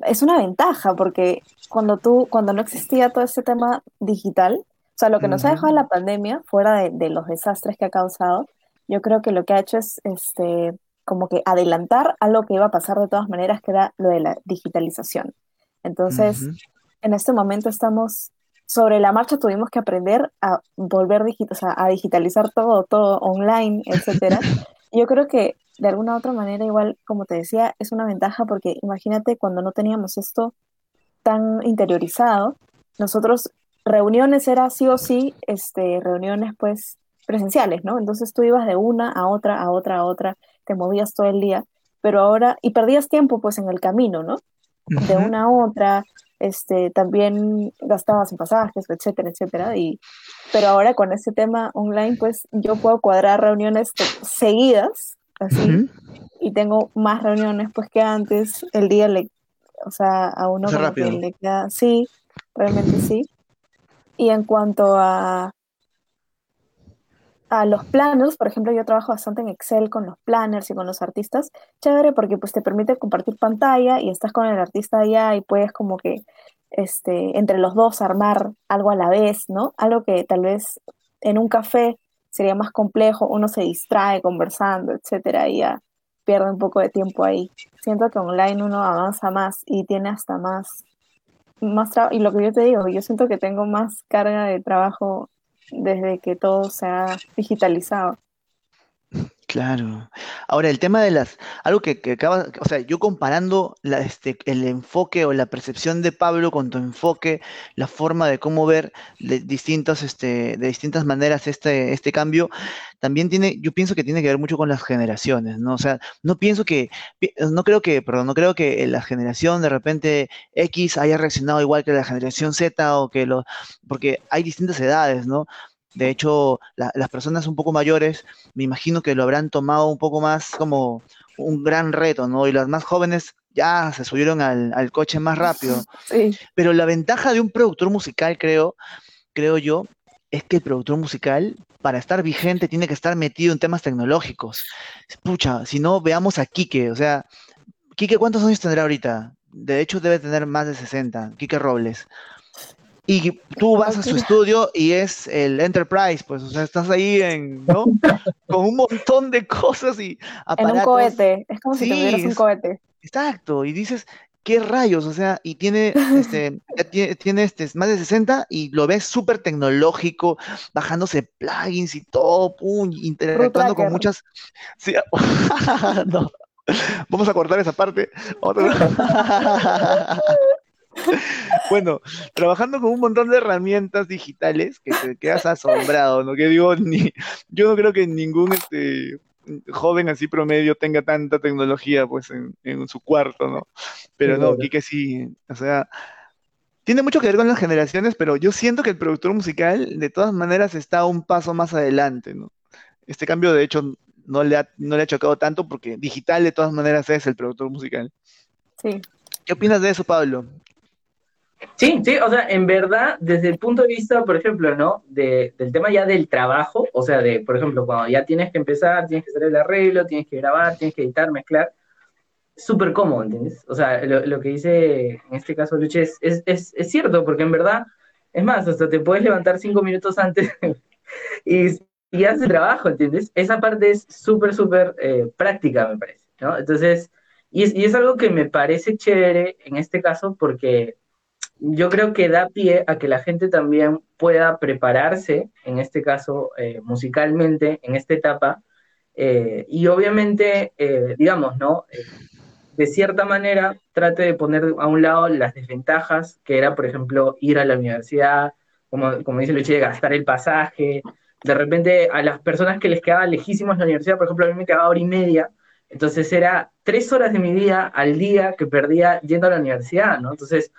es una ventaja porque cuando tú, cuando no existía todo este tema digital, o sea, lo que nos ha Ujú, dejado la pandemia, fuera de, de los desastres que ha causado, yo creo que lo que ha hecho es este, como que adelantar algo que iba a pasar de todas maneras, que era lo de la digitalización. Entonces, ujú, en este momento estamos sobre la marcha, tuvimos que aprender a volver digi- o sea, a digitalizar todo, todo online, etcétera. Yo creo que de alguna u otra manera, igual, como te decía, es una ventaja porque imagínate cuando no teníamos esto tan interiorizado, nosotros reuniones era sí o sí, este, reuniones pues presenciales, ¿no? Entonces tú ibas de una a otra, a otra, a otra, te movías todo el día, pero ahora, y perdías tiempo pues en el camino, ¿no? de una a otra, este, también gastabas en pasajes, etcétera, etcétera. Y, pero ahora con este tema online, pues yo puedo cuadrar reuniones seguidas, así, y tengo más reuniones pues que antes. El día le, o sea, a uno como que le queda, sí, realmente sí. Y en cuanto a, a los planners, por ejemplo, yo trabajo bastante en Excel con los planners y con los artistas, chévere porque pues te permite compartir pantalla y estás con el artista allá y puedes como que este, entre los dos armar algo a la vez, ¿no? Algo que tal vez en un café sería más complejo, uno se distrae conversando, etcétera, y ya pierde un poco de tiempo ahí. Siento que online uno avanza más y tiene hasta más, más y lo que yo te digo, yo siento que tengo más carga de trabajo desde que todo se ha digitalizado. Claro. Ahora, el tema de las, algo que, que acaba, o sea, yo comparando la, este, el enfoque o la percepción de Pablo con tu enfoque, la forma de cómo ver de distintos, este, de distintas maneras este, este cambio, también tiene, yo pienso que tiene que ver mucho con las generaciones, ¿no? O sea, no pienso que, no creo que, perdón, no creo que la generación de repente X haya reaccionado igual que la generación Z o que los, porque hay distintas edades, ¿no? De hecho, la- las personas un poco mayores me imagino que lo habrán tomado un poco más como un gran reto, ¿no? Y las más jóvenes ya se subieron al, al coche más rápido. Sí, Pero la ventaja de un productor musical, creo, creo yo, es que el productor musical, para estar vigente, tiene que estar metido en temas tecnológicos. Pucha, si no, veamos a Quique, o sea, Quique, ¿cuántos años tendrá ahorita? De hecho, debe tener más de 60, Quique Robles. Y tú vas a su estudio y es el Enterprise, pues, o sea, estás ahí en, ¿no? Con un montón de cosas y En un aparatos. cohete, es como si tuvieras Sí, un cohete. exacto. Y dices, ¿qué rayos? O sea, y tiene, este, ya tiene, tiene, este, más de 60 y lo ves súper tecnológico, bajándose plugins y todo, pum, interactuando con muchas. Sí, no, vamos a cortar esa parte. Vamos a- Bueno, trabajando con un montón de herramientas digitales que te quedas asombrado, ¿no? Que digo, ni, yo no creo que ningún este, joven así promedio tenga tanta tecnología pues en, en su cuarto, ¿no? Pero no. Quique sí, o sea, tiene mucho que ver con las generaciones, pero yo siento que el productor musical de todas maneras está un paso más adelante, ¿no? Este cambio de hecho no le ha, no le ha chocado tanto porque digital de todas maneras es el productor musical. Sí, ¿Qué opinas de eso, Pablo? Sí, sí, o sea, en verdad, desde el punto de vista, por ejemplo, ¿no? De, del tema ya del trabajo, o sea, de, por ejemplo, cuando ya tienes que empezar, tienes que hacer el arreglo, tienes que grabar, tienes que editar, mezclar, súper cómodo, ¿entiendes? O sea, lo, lo que dice en este caso Luche es, es, es, es cierto, porque en verdad, es más, hasta te puedes levantar cinco minutos antes y, y haces el trabajo, ¿entiendes? Esa parte es súper, súper eh, práctica, me parece, ¿no? Entonces, y es, y es algo que me parece chévere en este caso porque yo creo que da pie a que la gente también pueda prepararse, en este caso eh, musicalmente, en esta etapa, eh, y obviamente, eh, digamos, ¿no? de cierta manera, trate de poner a un lado las desventajas, que era, por ejemplo, ir a la universidad, como, como dice Luchi, gastar el pasaje, de repente a las personas que les quedaba lejísimos la universidad, por ejemplo, a mí me quedaba hora y media, entonces era tres horas de mi día al día que perdía yendo a la universidad, ¿no? Entonces,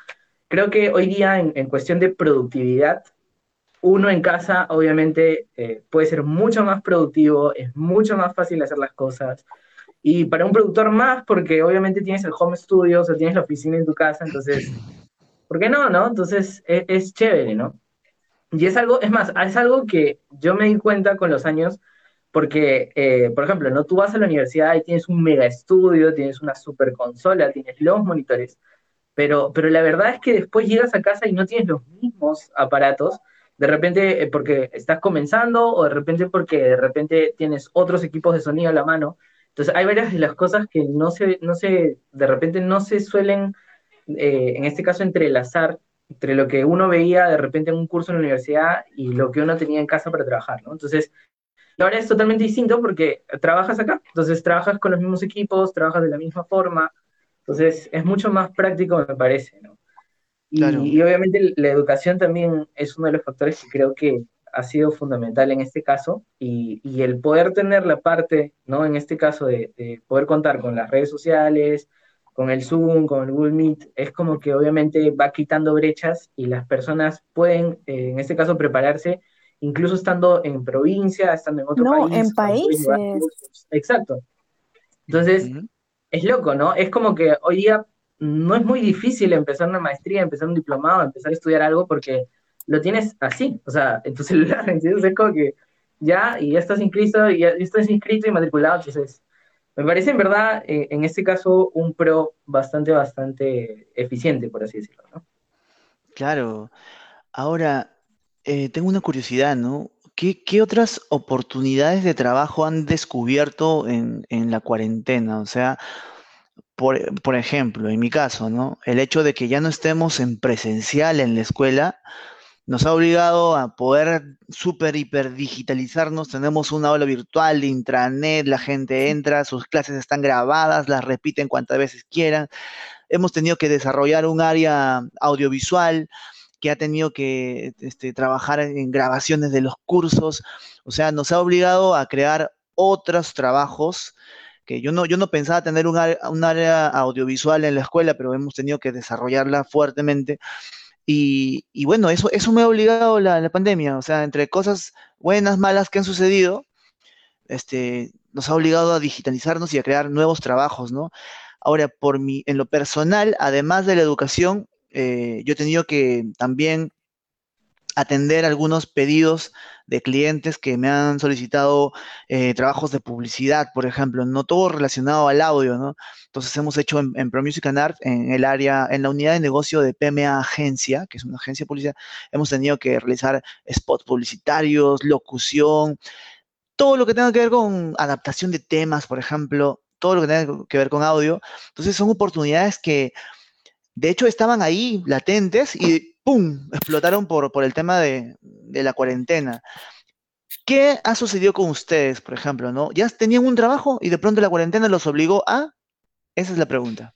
creo que hoy día en, cuestión de productividad, uno en casa obviamente eh, puede ser mucho más productivo, es mucho más fácil hacer las cosas. Y para un productor más, porque obviamente tienes el home studio, o sea, tienes la oficina en tu casa, entonces, ¿por qué no, no? Entonces, es, es chévere, ¿no? Y es algo, es más, es algo que yo me di cuenta con los años, porque, eh, por ejemplo, ¿no? tú vas a la universidad y tienes un mega estudio, tienes una super consola, tienes los monitores, pero, pero la verdad es que después llegas a casa y no tienes los mismos aparatos, de repente eh, porque estás comenzando o de repente porque de repente tienes otros equipos de sonido a la mano. Entonces hay varias de las cosas que no se, no se de repente no se suelen, eh, en este caso, entrelazar entre lo que uno veía de repente en un curso en la universidad y lo que uno tenía en casa para trabajar, ¿no? Entonces, ahora es totalmente distinto porque trabajas acá, entonces trabajas con los mismos equipos, trabajas de la misma forma, entonces es mucho más práctico, me parece, ¿no? Y, obviamente la educación también es uno de los factores que creo que ha sido fundamental en este caso y, y el poder tener la parte, ¿no? En este caso de, de poder contar con las redes sociales, con el Zoom, con el Google Meet, es como que obviamente va quitando brechas y las personas pueden, eh, en este caso, prepararse, incluso estando en provincia, estando en otro país. No, en países. Exacto. Entonces, es loco, ¿no? Es como que hoy día no es muy difícil empezar una maestría, empezar un diplomado, empezar a estudiar algo porque lo tienes así, o sea, en tu celular, ¿entiendes? Es como que ya, y ya estás inscrito, y ya estás inscrito y matriculado, entonces me parece en verdad, eh, en este caso, un pro bastante, bastante eficiente, por así decirlo, ¿no? Claro. Ahora, eh, tengo una curiosidad, ¿no? ¿Qué, otras oportunidades de trabajo han descubierto en, la cuarentena? O sea, por, por, ejemplo, en mi caso, ¿no? El hecho de que ya no estemos en presencial en la escuela nos ha obligado a poder super hiper digitalizarnos. Tenemos una aula virtual de intranet, la gente entra, sus clases están grabadas, las repiten cuantas veces quieran. Hemos tenido que desarrollar un área audiovisual que ha tenido que este, trabajar en grabaciones de los cursos. O sea, nos ha obligado a crear otros trabajos que yo no, yo no pensaba tener un área audiovisual en la escuela, pero hemos tenido que desarrollarla fuertemente y, bueno, eso, eso me ha obligado la, la, pandemia, o sea, entre cosas buenas, malas que han sucedido, este, nos ha obligado a digitalizarnos y a crear nuevos trabajos, ¿no? Ahora, por mi, en lo personal, además de la educación, eh, yo he tenido que también atender algunos pedidos de clientes que me han solicitado eh, trabajos de publicidad, por ejemplo, no todo relacionado al audio, ¿no? Entonces hemos hecho en, en Pro and Art, en el área, en la unidad de negocio de PMA Agencia, que es una agencia de publicidad, hemos tenido que realizar spots publicitarios, locución, todo lo que tenga que ver con adaptación de temas, por ejemplo, todo lo que tenga que ver con audio. Entonces son oportunidades que, de hecho, estaban ahí latentes y ¡pum!, explotaron por, por el tema de, la cuarentena. ¿Qué ha sucedido con ustedes, por ejemplo, no? ¿Ya tenían un trabajo y de pronto la cuarentena los obligó a? Esa es la pregunta.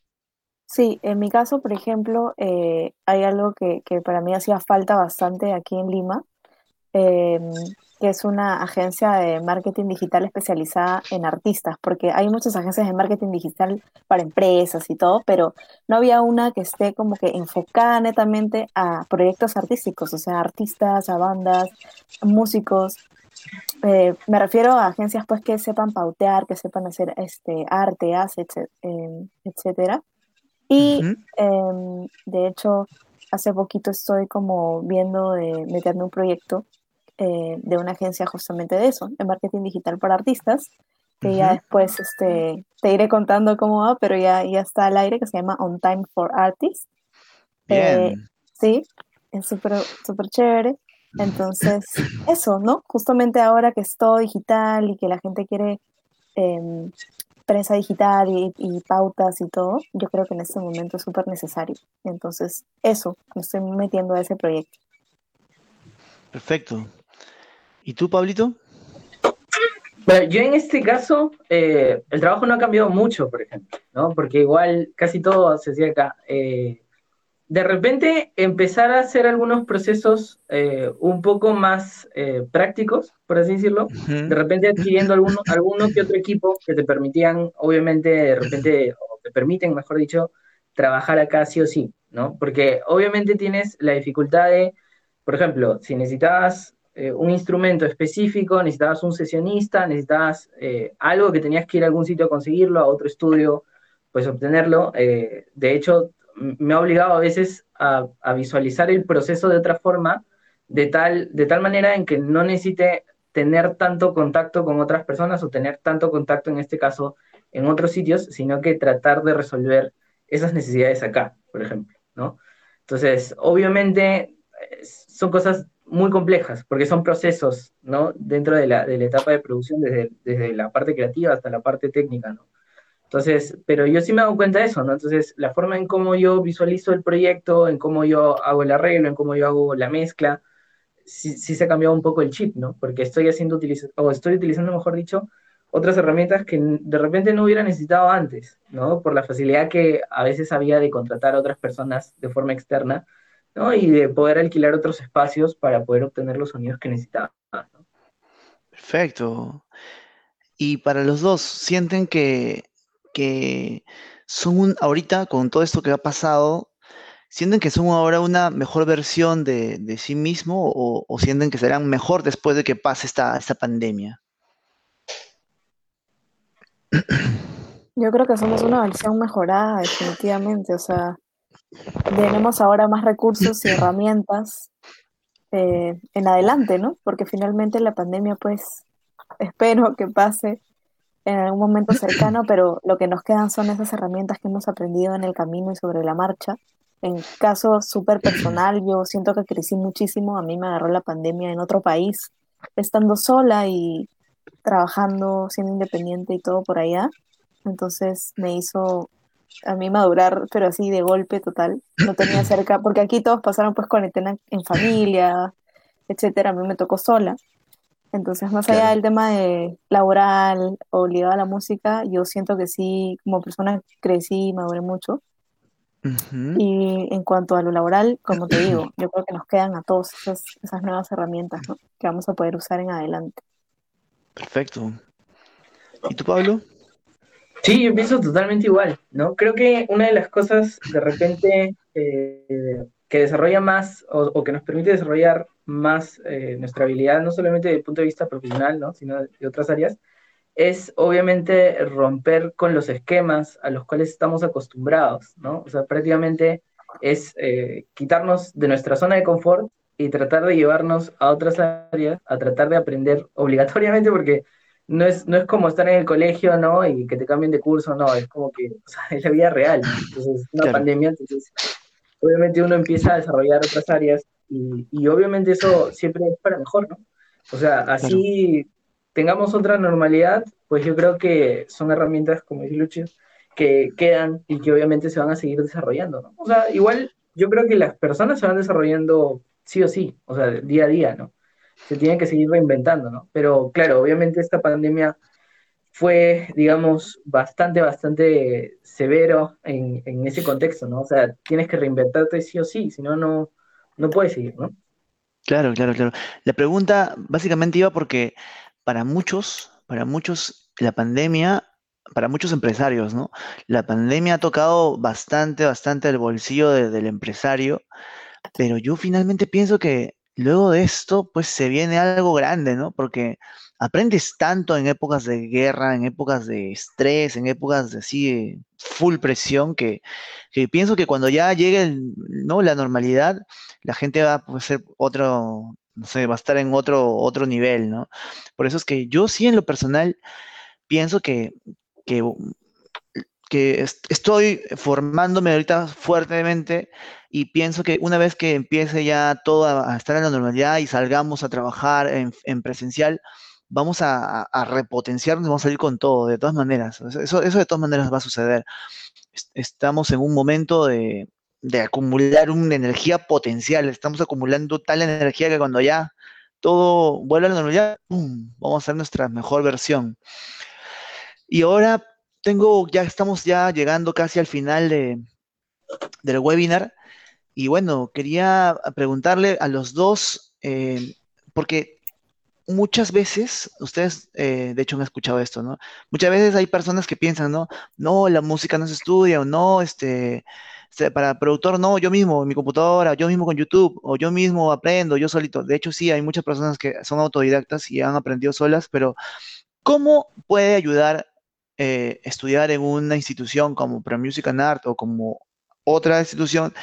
Sí, en mi caso, por ejemplo, eh, hay algo que, que, para mí hacía falta bastante aquí en Lima, em, que es una agencia de marketing digital especializada en artistas, porque hay muchas agencias de marketing digital para empresas y todo, pero no había una que esté como que enfocada netamente a proyectos artísticos, o sea, artistas, a bandas, músicos. Eh, me refiero a agencias pues que sepan pautear, que sepan hacer este arte, em, etcétera. Y em, de hecho, hace poquito estoy como viendo de meterme un proyecto eh, de una agencia justamente de eso, de marketing digital para artistas, que ya después este, te iré contando cómo va, pero ya, ya está al aire, que se llama On Time for Artists. Eh, sí, es súper super chévere. Entonces, eso, ¿no? Justamente ahora que es todo digital y que la gente quiere em, prensa digital y, y, pautas y todo, yo creo que en este momento es súper necesario. Entonces, eso, me estoy metiendo a ese proyecto. Perfecto. ¿Y tú, Pablito? Bueno, yo en este caso, eh, el trabajo no ha cambiado mucho, por ejemplo, ¿no? Porque igual casi todo se hacía acá. Eh, de repente empezar a hacer algunos procesos eh, un poco más prácticos, por así decirlo, de repente adquiriendo alguno, alguno que otro equipo que te permitían, obviamente, de repente, o te permiten, mejor dicho, trabajar acá sí o sí, ¿no? Porque obviamente tienes la dificultad de, por ejemplo, si necesitabas eh, un instrumento específico, necesitabas un sesionista, necesitabas eh, algo que tenías que ir a algún sitio a conseguirlo, a otro estudio, pues obtenerlo. Eh, de hecho, me ha obligado a veces a, visualizar el proceso de otra forma, de tal, de tal manera en que no necesite tener tanto contacto con otras personas o tener tanto contacto, en este caso, en otros sitios, sino que tratar de resolver esas necesidades acá, por ejemplo, ¿no? Entonces, obviamente, son cosas muy complejas, porque son procesos, ¿no? Dentro de la, de la etapa de producción, desde, desde, la parte creativa hasta la parte técnica, ¿no? Entonces, pero yo sí me he dado cuenta de eso, ¿no? Entonces, la forma en cómo yo visualizo el proyecto, en cómo yo hago el arreglo, en cómo yo hago la mezcla, sí, sí se ha cambiado un poco el chip, ¿no? Porque estoy haciendo, o estoy utilizando, mejor dicho, otras herramientas que de repente no hubiera necesitado antes, ¿no? Por la facilidad que a veces había de contratar a otras personas de forma externa, y de poder alquilar otros espacios para poder obtener los sonidos que necesitaba. Perfecto. Y para los dos, ¿sienten que, son un, ahorita con todo esto que ha pasado, sienten que son ahora una mejor versión de, sí mismo o, sienten que serán mejor después de que pase esta, esta pandemia? Yo creo que somos una versión mejorada, definitivamente. O sea, tenemos ahora más recursos y herramientas eh, en adelante, ¿no? Porque finalmente la pandemia, pues, espero que pase en algún momento cercano, pero lo que nos quedan son esas herramientas que hemos aprendido en el camino y sobre la marcha. En caso súper personal, yo siento que crecí muchísimo. A mí me agarró la pandemia en otro país, estando sola y trabajando, siendo independiente y todo por allá. Entonces me hizo a mí madurar, pero así de golpe total. No tenía cerca, porque aquí todos pasaron pues cuarentena en familia, etcétera. A mí me tocó sola. Entonces, más allá del tema de laboral o ligado a la música, yo siento que sí, como persona crecí y maduré mucho. Y en cuanto a lo laboral, como te digo, yo creo que nos quedan a todos esas, esas nuevas herramientas ¿no? que vamos a poder usar en adelante. Perfecto. ¿Y tú, Pablo? Sí, yo pienso totalmente igual, ¿no? Creo que una de las cosas de repente eh, que desarrolla más o, que nos permite desarrollar más eh, nuestra habilidad, no solamente desde el punto de vista profesional, ¿no? Sino de, otras áreas, es obviamente romper con los esquemas a los cuales estamos acostumbrados, ¿no? O sea, prácticamente es eh, quitarnos de nuestra zona de confort y tratar de llevarnos a otras áreas, a tratar de aprender obligatoriamente, porque no es, no es como estar en el colegio, ¿no? Y que te cambien de curso, no, es como que, o sea, es la vida real. Entonces, una pandemia, entonces, obviamente uno empieza a desarrollar otras áreas y, y, obviamente eso siempre es para mejor, ¿no? O sea, así tengamos otra normalidad, pues yo creo que son herramientas, como dice Lucho, que quedan y que obviamente se van a seguir desarrollando, ¿no? O sea, igual yo creo que las personas se van desarrollando sí o sí, o sea, día a día, ¿no? Se tienen que seguir reinventando, ¿no? Pero claro, obviamente esta pandemia fue, digamos, bastante, bastante severo en, en, ese contexto, ¿no? O sea, tienes que reinventarte sí o sí, si no, no, no puedes seguir, ¿no? Claro, claro, claro. La pregunta básicamente iba porque para muchos, para muchos, la pandemia, para muchos empresarios, ¿no? La pandemia ha tocado bastante, bastante el bolsillo del empresario, pero yo finalmente pienso que luego de esto, pues se viene algo grande, ¿no? Porque aprendes tanto en épocas de guerra, en épocas de estrés, en épocas de así, full presión, que, pienso que cuando ya llegue ¿no? la normalidad, la gente va a ser otro, no sé, va a estar en otro, otro nivel, ¿no? Por eso es que yo sí en lo personal pienso que, que, que estoy formándome ahorita fuertemente y pienso que una vez que empiece ya todo a, estar en la normalidad y salgamos a trabajar en, presencial, vamos a, repotenciarnos, vamos a salir con todo, de todas maneras. Eso, eso de todas maneras va a suceder. Estamos en un momento de, de acumular una energía potencial, estamos acumulando tal energía que cuando ya todo vuelve a la normalidad, vamos a hacer nuestra mejor versión. Y ahora tengo, ya estamos ya llegando casi al final de, del webinar. Y bueno, quería preguntarle a los dos, eh, porque muchas veces, ustedes eh, de hecho han escuchado esto, ¿no? Muchas veces hay personas que piensan, ¿no? No, la música no se estudia, o no, este, este para productor, no, yo mismo, mi computadora, yo mismo con YouTube, o yo mismo aprendo, yo solito. De hecho, sí, hay muchas personas que son autodidactas y han aprendido solas, pero ¿cómo puede ayudar eh, estudiar en una institución como Pro Music and Art o como otra institución?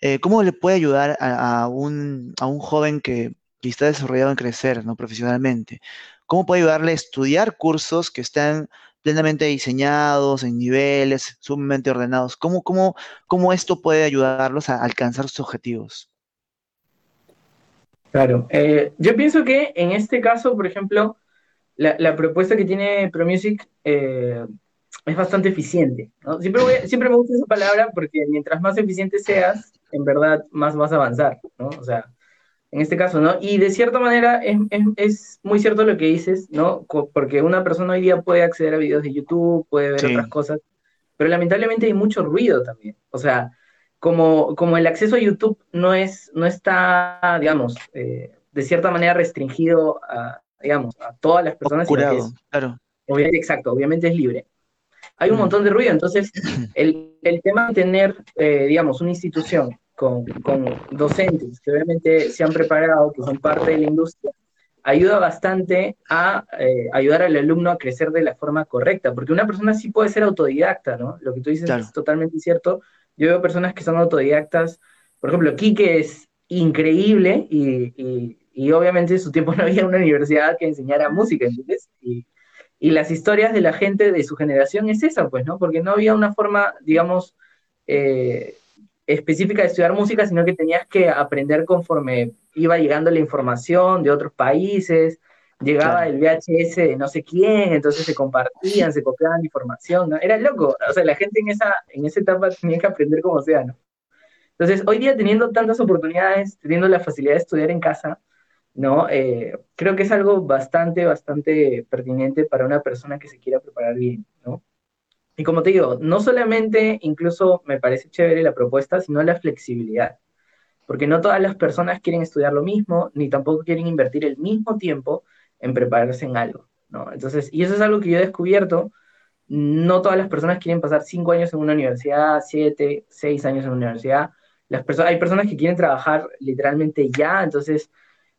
Eh, ¿Cómo le puede ayudar a, un, a un joven que, está desarrollado en crecer ¿no? profesionalmente? ¿Cómo puede ayudarle a estudiar cursos que están plenamente diseñados, en niveles, sumamente ordenados? ¿Cómo, cómo, cómo esto puede ayudarlos a alcanzar sus objetivos? Claro, eh, yo pienso que en este caso, por ejemplo, la, propuesta que tiene ProMusic eh, es bastante eficiente. Siempre, siempre me gusta esa palabra porque mientras más eficiente seas, en verdad más vas a avanzar, ¿no? O sea, en este caso, ¿no? Y de cierta manera es, es, muy cierto lo que dices, ¿no? Porque una persona hoy día puede acceder a videos de YouTube, puede ver otras cosas, pero lamentablemente hay mucho ruido también. O sea, como, como el acceso a YouTube no, es, no está, digamos, eh, de cierta manera restringido a, digamos, a todas las personas. Curado, claro. Obviamente, exacto, obviamente es libre hay un montón de ruido. Entonces, el, el tema de tener, eh, digamos, una institución con, con, docentes que obviamente se han preparado, que son parte de la industria, ayuda bastante a eh, ayudar al alumno a crecer de la forma correcta, porque una persona sí puede ser autodidacta, ¿no? Lo que tú dices es totalmente cierto. Yo veo personas que son autodidactas, por ejemplo, Kike es increíble y, y, y obviamente en su tiempo no había una universidad que enseñara música, ¿entiendes? Y, y las historias de la gente de su generación es esa, pues, ¿no? Porque no había una forma, digamos, eh, específica de estudiar música, sino que tenías que aprender conforme iba llegando la información de otros países, llegaba el VHS de no sé quién, entonces se compartían, se copiaban información, ¿no? Era loco, o sea, la gente en esa, en esa etapa tenía que aprender como sea, ¿no? Entonces, hoy día teniendo tantas oportunidades, teniendo la facilidad de estudiar en casa, ¿no? Eh, creo que es algo bastante, bastante pertinente para una persona que se quiera preparar bien, ¿no? Y como te digo, no solamente incluso me parece chévere la propuesta, sino la flexibilidad. Porque no todas las personas quieren estudiar lo mismo, ni tampoco quieren invertir el mismo tiempo en prepararse en algo, ¿no? Entonces, y eso es algo que yo he descubierto, no todas las personas quieren pasar cinco años en una universidad, siete, seis años en una universidad. Las personas, hay personas que quieren trabajar literalmente ya, entonces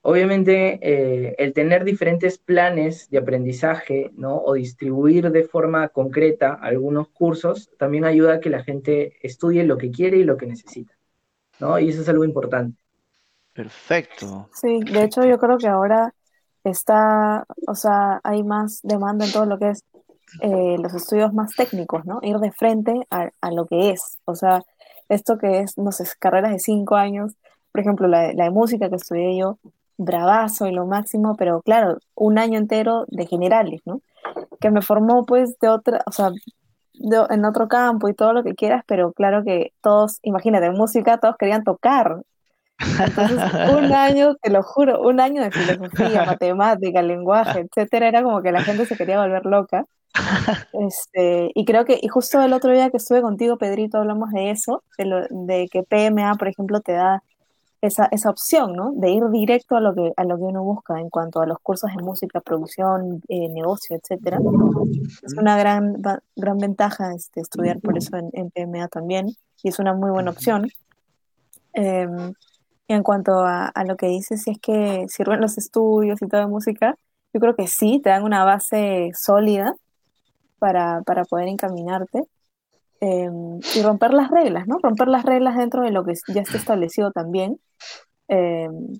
Obviamente, eh, el tener diferentes planes de aprendizaje, ¿no? O distribuir de forma concreta algunos cursos también ayuda a que la gente estudie lo que quiere y lo que necesita, ¿no? Y eso es algo importante. Perfecto. Sí, de hecho yo creo que ahora está, o sea, hay más demanda en todo lo que es eh, los estudios más técnicos, ¿no? Ir de frente a, a, lo que es, o sea, esto que es, no sé, carreras de cinco años, por ejemplo, la, la de música que estudié yo, bravazo y lo máximo, pero claro, un año entero de generales, ¿no? Que me formó pues de otra, o sea, en otro campo y todo lo que quieras, pero claro que todos, imagínate, música, todos querían tocar. Entonces, un año, te lo juro, un año de filosofía, matemática, lenguaje, etcétera, era como que la gente se quería volver loca. Este, y creo que, y justo el otro día que estuve contigo, Pedrito, hablamos de eso, de, de que PMA, por ejemplo, te da esa, esa opción, ¿no? De ir directo a lo, que, a lo que uno busca en cuanto a los cursos de música, producción, eh, negocio, etcétera. Es una gran, gran ventaja este, estudiar por eso en, PMA también, y es una muy buena opción. Em, y en cuanto a, a, lo que dices, si es que sirven los estudios y toda música, yo creo que sí, te dan una base sólida para, para poder encaminarte. Em, y romper las reglas, ¿no? Romper las reglas dentro de lo que ya está establecido también. Em,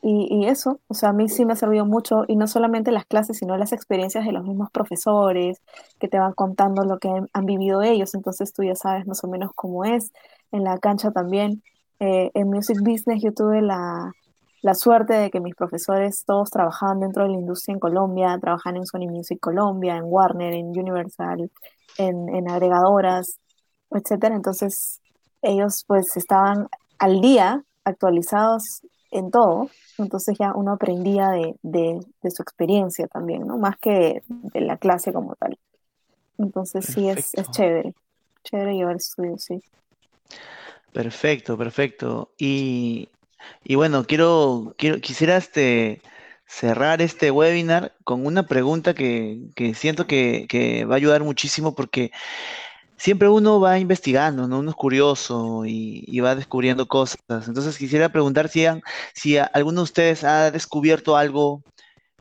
y, eso, o sea, a mí sí me ha servido mucho, y no solamente las clases, sino las experiencias de los mismos profesores que te van contando lo que han, vivido ellos, entonces tú ya sabes más o menos cómo es. En la cancha también, eh, en Music Business yo tuve la, la suerte de que mis profesores todos trabajaban dentro de la industria en Colombia, trabajan en Sony Music Colombia, en Warner, en Universal, en, en agregadoras, etcétera. Entonces, ellos pues estaban al día, actualizados en todo, entonces ya uno aprendía de, de, de su experiencia también, ¿no? Más que de la clase como tal. Entonces sí, es, es Perfecto. chévere, chévere llevar estudios, sí. Perfecto, perfecto. Y, y bueno, quiero, quiero, quisiera este, cerrar este webinar con una pregunta que, que siento que, que va a ayudar muchísimo porque siempre uno va investigando, ¿no? Uno es curioso y, y va descubriendo cosas. Entonces quisiera preguntar si, han- si alguno de ustedes ha descubierto algo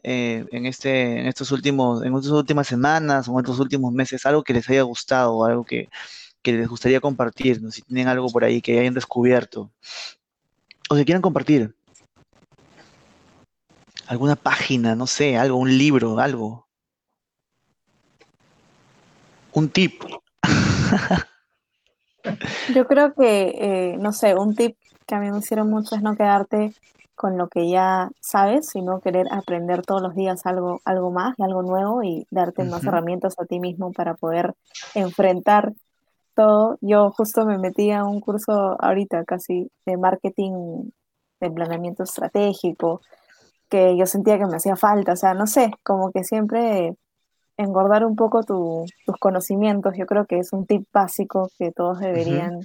eh, en este, en estos últimos, en estas últimas semanas o en estos últimos meses, algo que les haya gustado, algo que, que les gustaría compartir, ¿no? Si tienen algo por ahí que hayan descubierto o que quieran compartir, alguna página, no sé, algo, un libro, algo, un tip. Yo creo que, eh, no sé, un tip que a mí me hicieron mucho es no quedarte con lo que ya sabes, sino querer aprender todos los días algo, algo más y algo nuevo y darte más herramientas a ti mismo para poder enfrentar todo. Yo justo me metí a un curso ahorita casi de marketing, de planeamiento estratégico, que yo sentía que me hacía falta, o sea, no sé, como que siempre engordar un poco tu- tus conocimientos, yo creo que es un tip básico que todos deberían,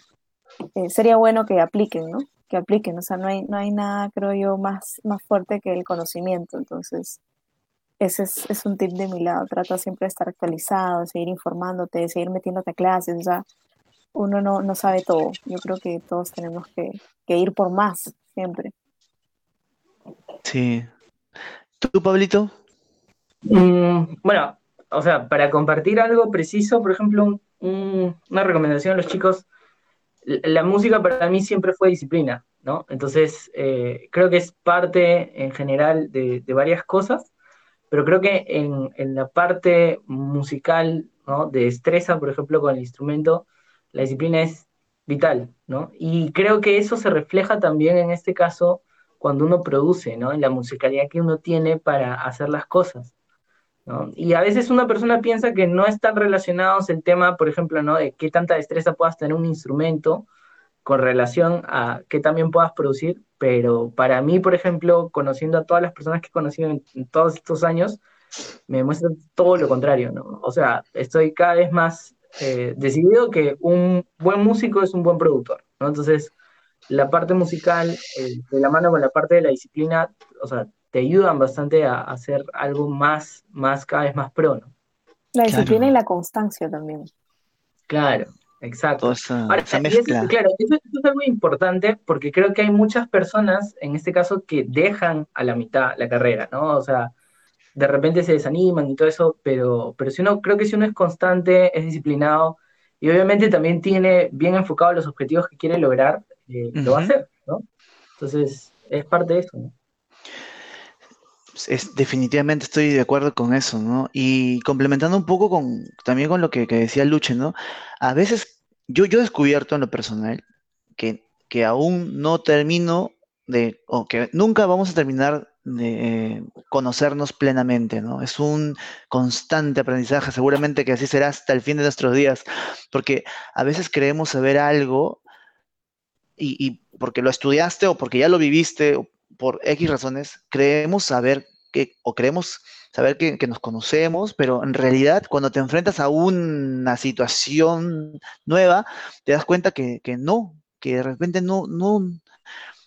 eh, sería bueno que apliquen, ¿no? Que apliquen, o sea, no hay, no hay nada, creo yo, más, más fuerte que el conocimiento, entonces ese es, es un tip de mi lado, trata siempre de estar actualizado, de seguir informándote, de seguir metiéndote a clases, o sea, uno no, no sabe todo, yo creo que todos tenemos que, que ir por más, siempre. Sí. ¿Tú, Pablito? Mm, bueno, o sea, para compartir algo preciso, por ejemplo, un- un- una recomendación a los chicos, la música para mí siempre fue disciplina, ¿no? Entonces, eh, creo que es parte en general de, de varias cosas, pero creo que en, en la parte musical, ¿no? De destreza, por ejemplo, con el instrumento, la disciplina es vital, ¿no? Y creo que eso se refleja también en este caso cuando uno produce, ¿no? En la musicalidad que uno tiene para hacer las cosas. ¿no? Y a veces una persona piensa que no están relacionados el tema, por ejemplo, ¿no? De qué tanta destreza puedas tener un instrumento con relación a qué también puedas producir, pero para mí, por ejemplo, conociendo a todas las personas que he conocido en, en todos estos años, me demuestra todo lo contrario, ¿no? O sea, estoy cada vez más eh, decidido que un buen músico es un buen productor, ¿no? Entonces, la parte musical, eh, de la mano con la parte de la disciplina, o sea, te ayudan bastante a, a hacer algo más, más, cada vez más pro, ¿no? La disciplina y la constancia también. Claro, exacto. esa, Ahora, esa y eso, claro, eso, eso es algo importante porque creo que hay muchas personas, en este caso, que dejan a la mitad la carrera, ¿no? O sea, de repente se desaniman y todo eso, pero, pero si uno, creo que si uno es constante, es disciplinado y obviamente también tiene bien enfocados los objetivos que quiere lograr, eh, lo va a hacer, ¿no? Entonces, es parte de eso, ¿no? Es, definitivamente estoy de acuerdo con eso, ¿no? Y complementando un poco con, también con lo que, que decía Luche, ¿no? A veces yo, yo he descubierto en lo personal que, que aún no termino de, o que nunca vamos a terminar de eh, conocernos plenamente, ¿no? Es un constante aprendizaje, seguramente que así será hasta el fin de nuestros días, porque a veces creemos saber algo y, y porque lo estudiaste o porque ya lo viviste o por X razones, creemos saber que, o creemos saber que, nos conocemos, pero en realidad cuando te enfrentas a una situación nueva, te das cuenta que, que no, que de repente no, no,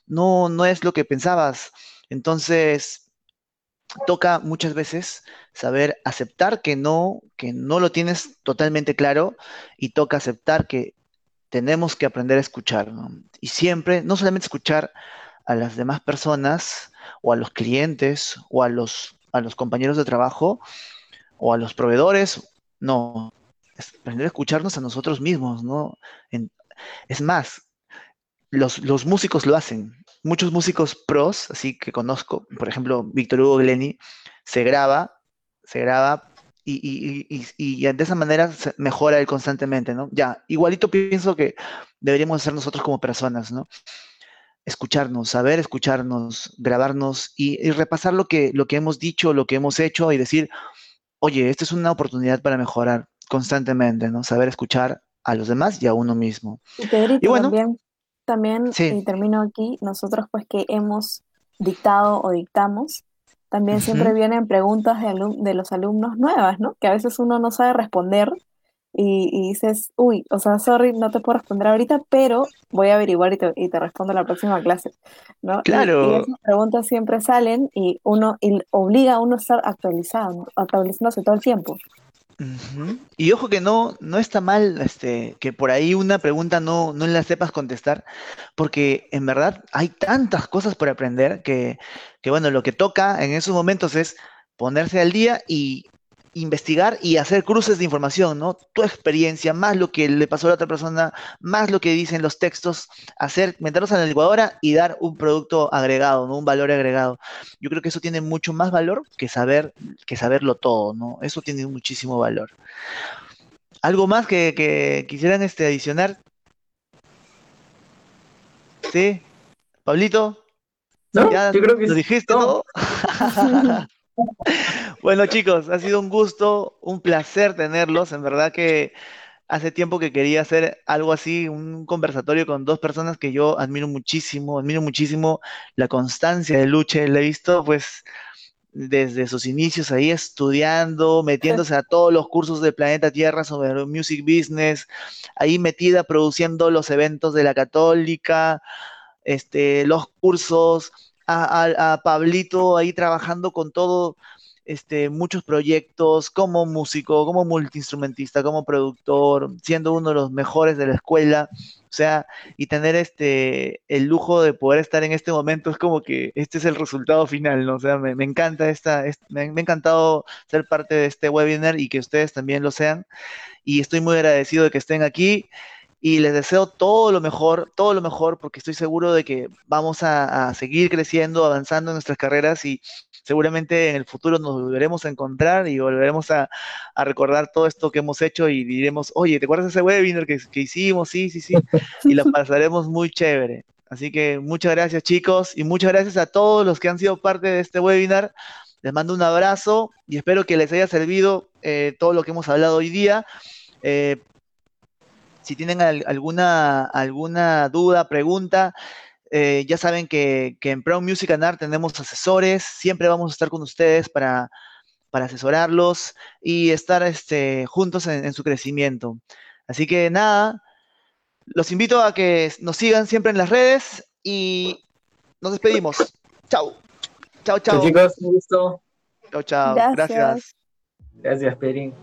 no, no es lo que pensabas. Entonces, toca muchas veces saber aceptar que no, que no lo tienes totalmente claro y toca aceptar que tenemos que aprender a escuchar. Y siempre, no solamente escuchar a las demás personas o a los clientes o a los, a los compañeros de trabajo o a los proveedores, no, es aprender a escucharnos a nosotros mismos, ¿no? Es más, los, los músicos lo hacen. Muchos músicos pros, así que conozco, por ejemplo, Víctor Hugo Glenny, se graba, se graba y, y- y- y- de esa manera mejora él constantemente, ¿no? Ya, igualito pienso que deberíamos ser nosotros como personas, ¿no? Escucharnos, saber escucharnos, grabarnos y, repasar lo que, lo que hemos dicho, lo que hemos hecho y decir, oye, esta es una oportunidad para mejorar constantemente, ¿no? Saber escuchar a los demás y a uno mismo. Y, bueno, también, también y termino aquí, nosotros pues que hemos dictado o dictamos, también siempre vienen preguntas de, de, los alumnos nuevas, ¿no? Que a veces uno no sabe responder y, dices, uy, o sea, sorry, no te puedo responder ahorita, pero voy a averiguar y te, y te respondo en la próxima clase, ¿no? Claro. Y, esas preguntas siempre salen y uno y obliga a uno a estar actualizando, actualizándose todo el tiempo. Y ojo que no, no está mal este, que por ahí una pregunta no, no la sepas contestar, porque en verdad hay tantas cosas por aprender que, que, bueno, lo que toca en esos momentos es ponerse al día y investigar y hacer cruces de información, ¿no? Tu experiencia, más lo que le pasó a la otra persona, más lo que dicen los textos, hacer, meterlos en la licuadora y dar un producto agregado, ¿no? Un valor agregado. Yo creo que eso tiene mucho más valor que saber, que saberlo todo, ¿no? Eso tiene muchísimo valor. ¿Algo más que, quisieran este, adicionar? ¿Sí? ¿Pablito? No, ¿Ya yo creo que ¿Lo dijiste todo? Bueno, chicos, ha sido un gusto, un placer tenerlos. En verdad que hace tiempo que quería hacer algo así, un conversatorio con dos personas que yo admiro muchísimo, admiro muchísimo la constancia de Luche. Le he visto, pues, desde sus inicios ahí estudiando, metiéndose a todos los cursos de Planeta Tierra sobre music business, ahí metida produciendo los eventos de la Católica, este, los cursos, a, Pablito ahí trabajando con todo, este, muchos proyectos como músico, como multiinstrumentista, como productor, siendo uno de los mejores de la escuela. O sea, y tener este el lujo de poder estar en este momento es como que este es el resultado final, ¿no? O sea, me, encanta esta, me, me, ha encantado ser parte de este webinar y que ustedes también lo sean. Y estoy muy agradecido de que estén aquí y les deseo todo lo mejor, todo lo mejor, porque estoy seguro de que vamos a, seguir creciendo, avanzando en nuestras carreras y seguramente en el futuro nos volveremos a encontrar y volveremos a, recordar todo esto que hemos hecho y diremos, oye, ¿te acuerdas de ese webinar que, que hicimos? Sí, sí, sí, y lo pasaremos muy chévere. Así que muchas gracias chicos y muchas gracias a todos los que han sido parte de este webinar. Les mando un abrazo y espero que les haya servido eh, todo lo que hemos hablado hoy día. Eh, si tienen alguna, alguna duda, pregunta, eh, ya saben que, en Brown Music and Art tenemos asesores, siempre vamos a estar con ustedes para, asesorarlos y estar este, juntos en, su crecimiento. Así que nada, los invito a que nos sigan siempre en las redes y nos despedimos. Chao. Chao, chao. chicos, un gusto. Chao, chao. Gracias. Gracias, Perín.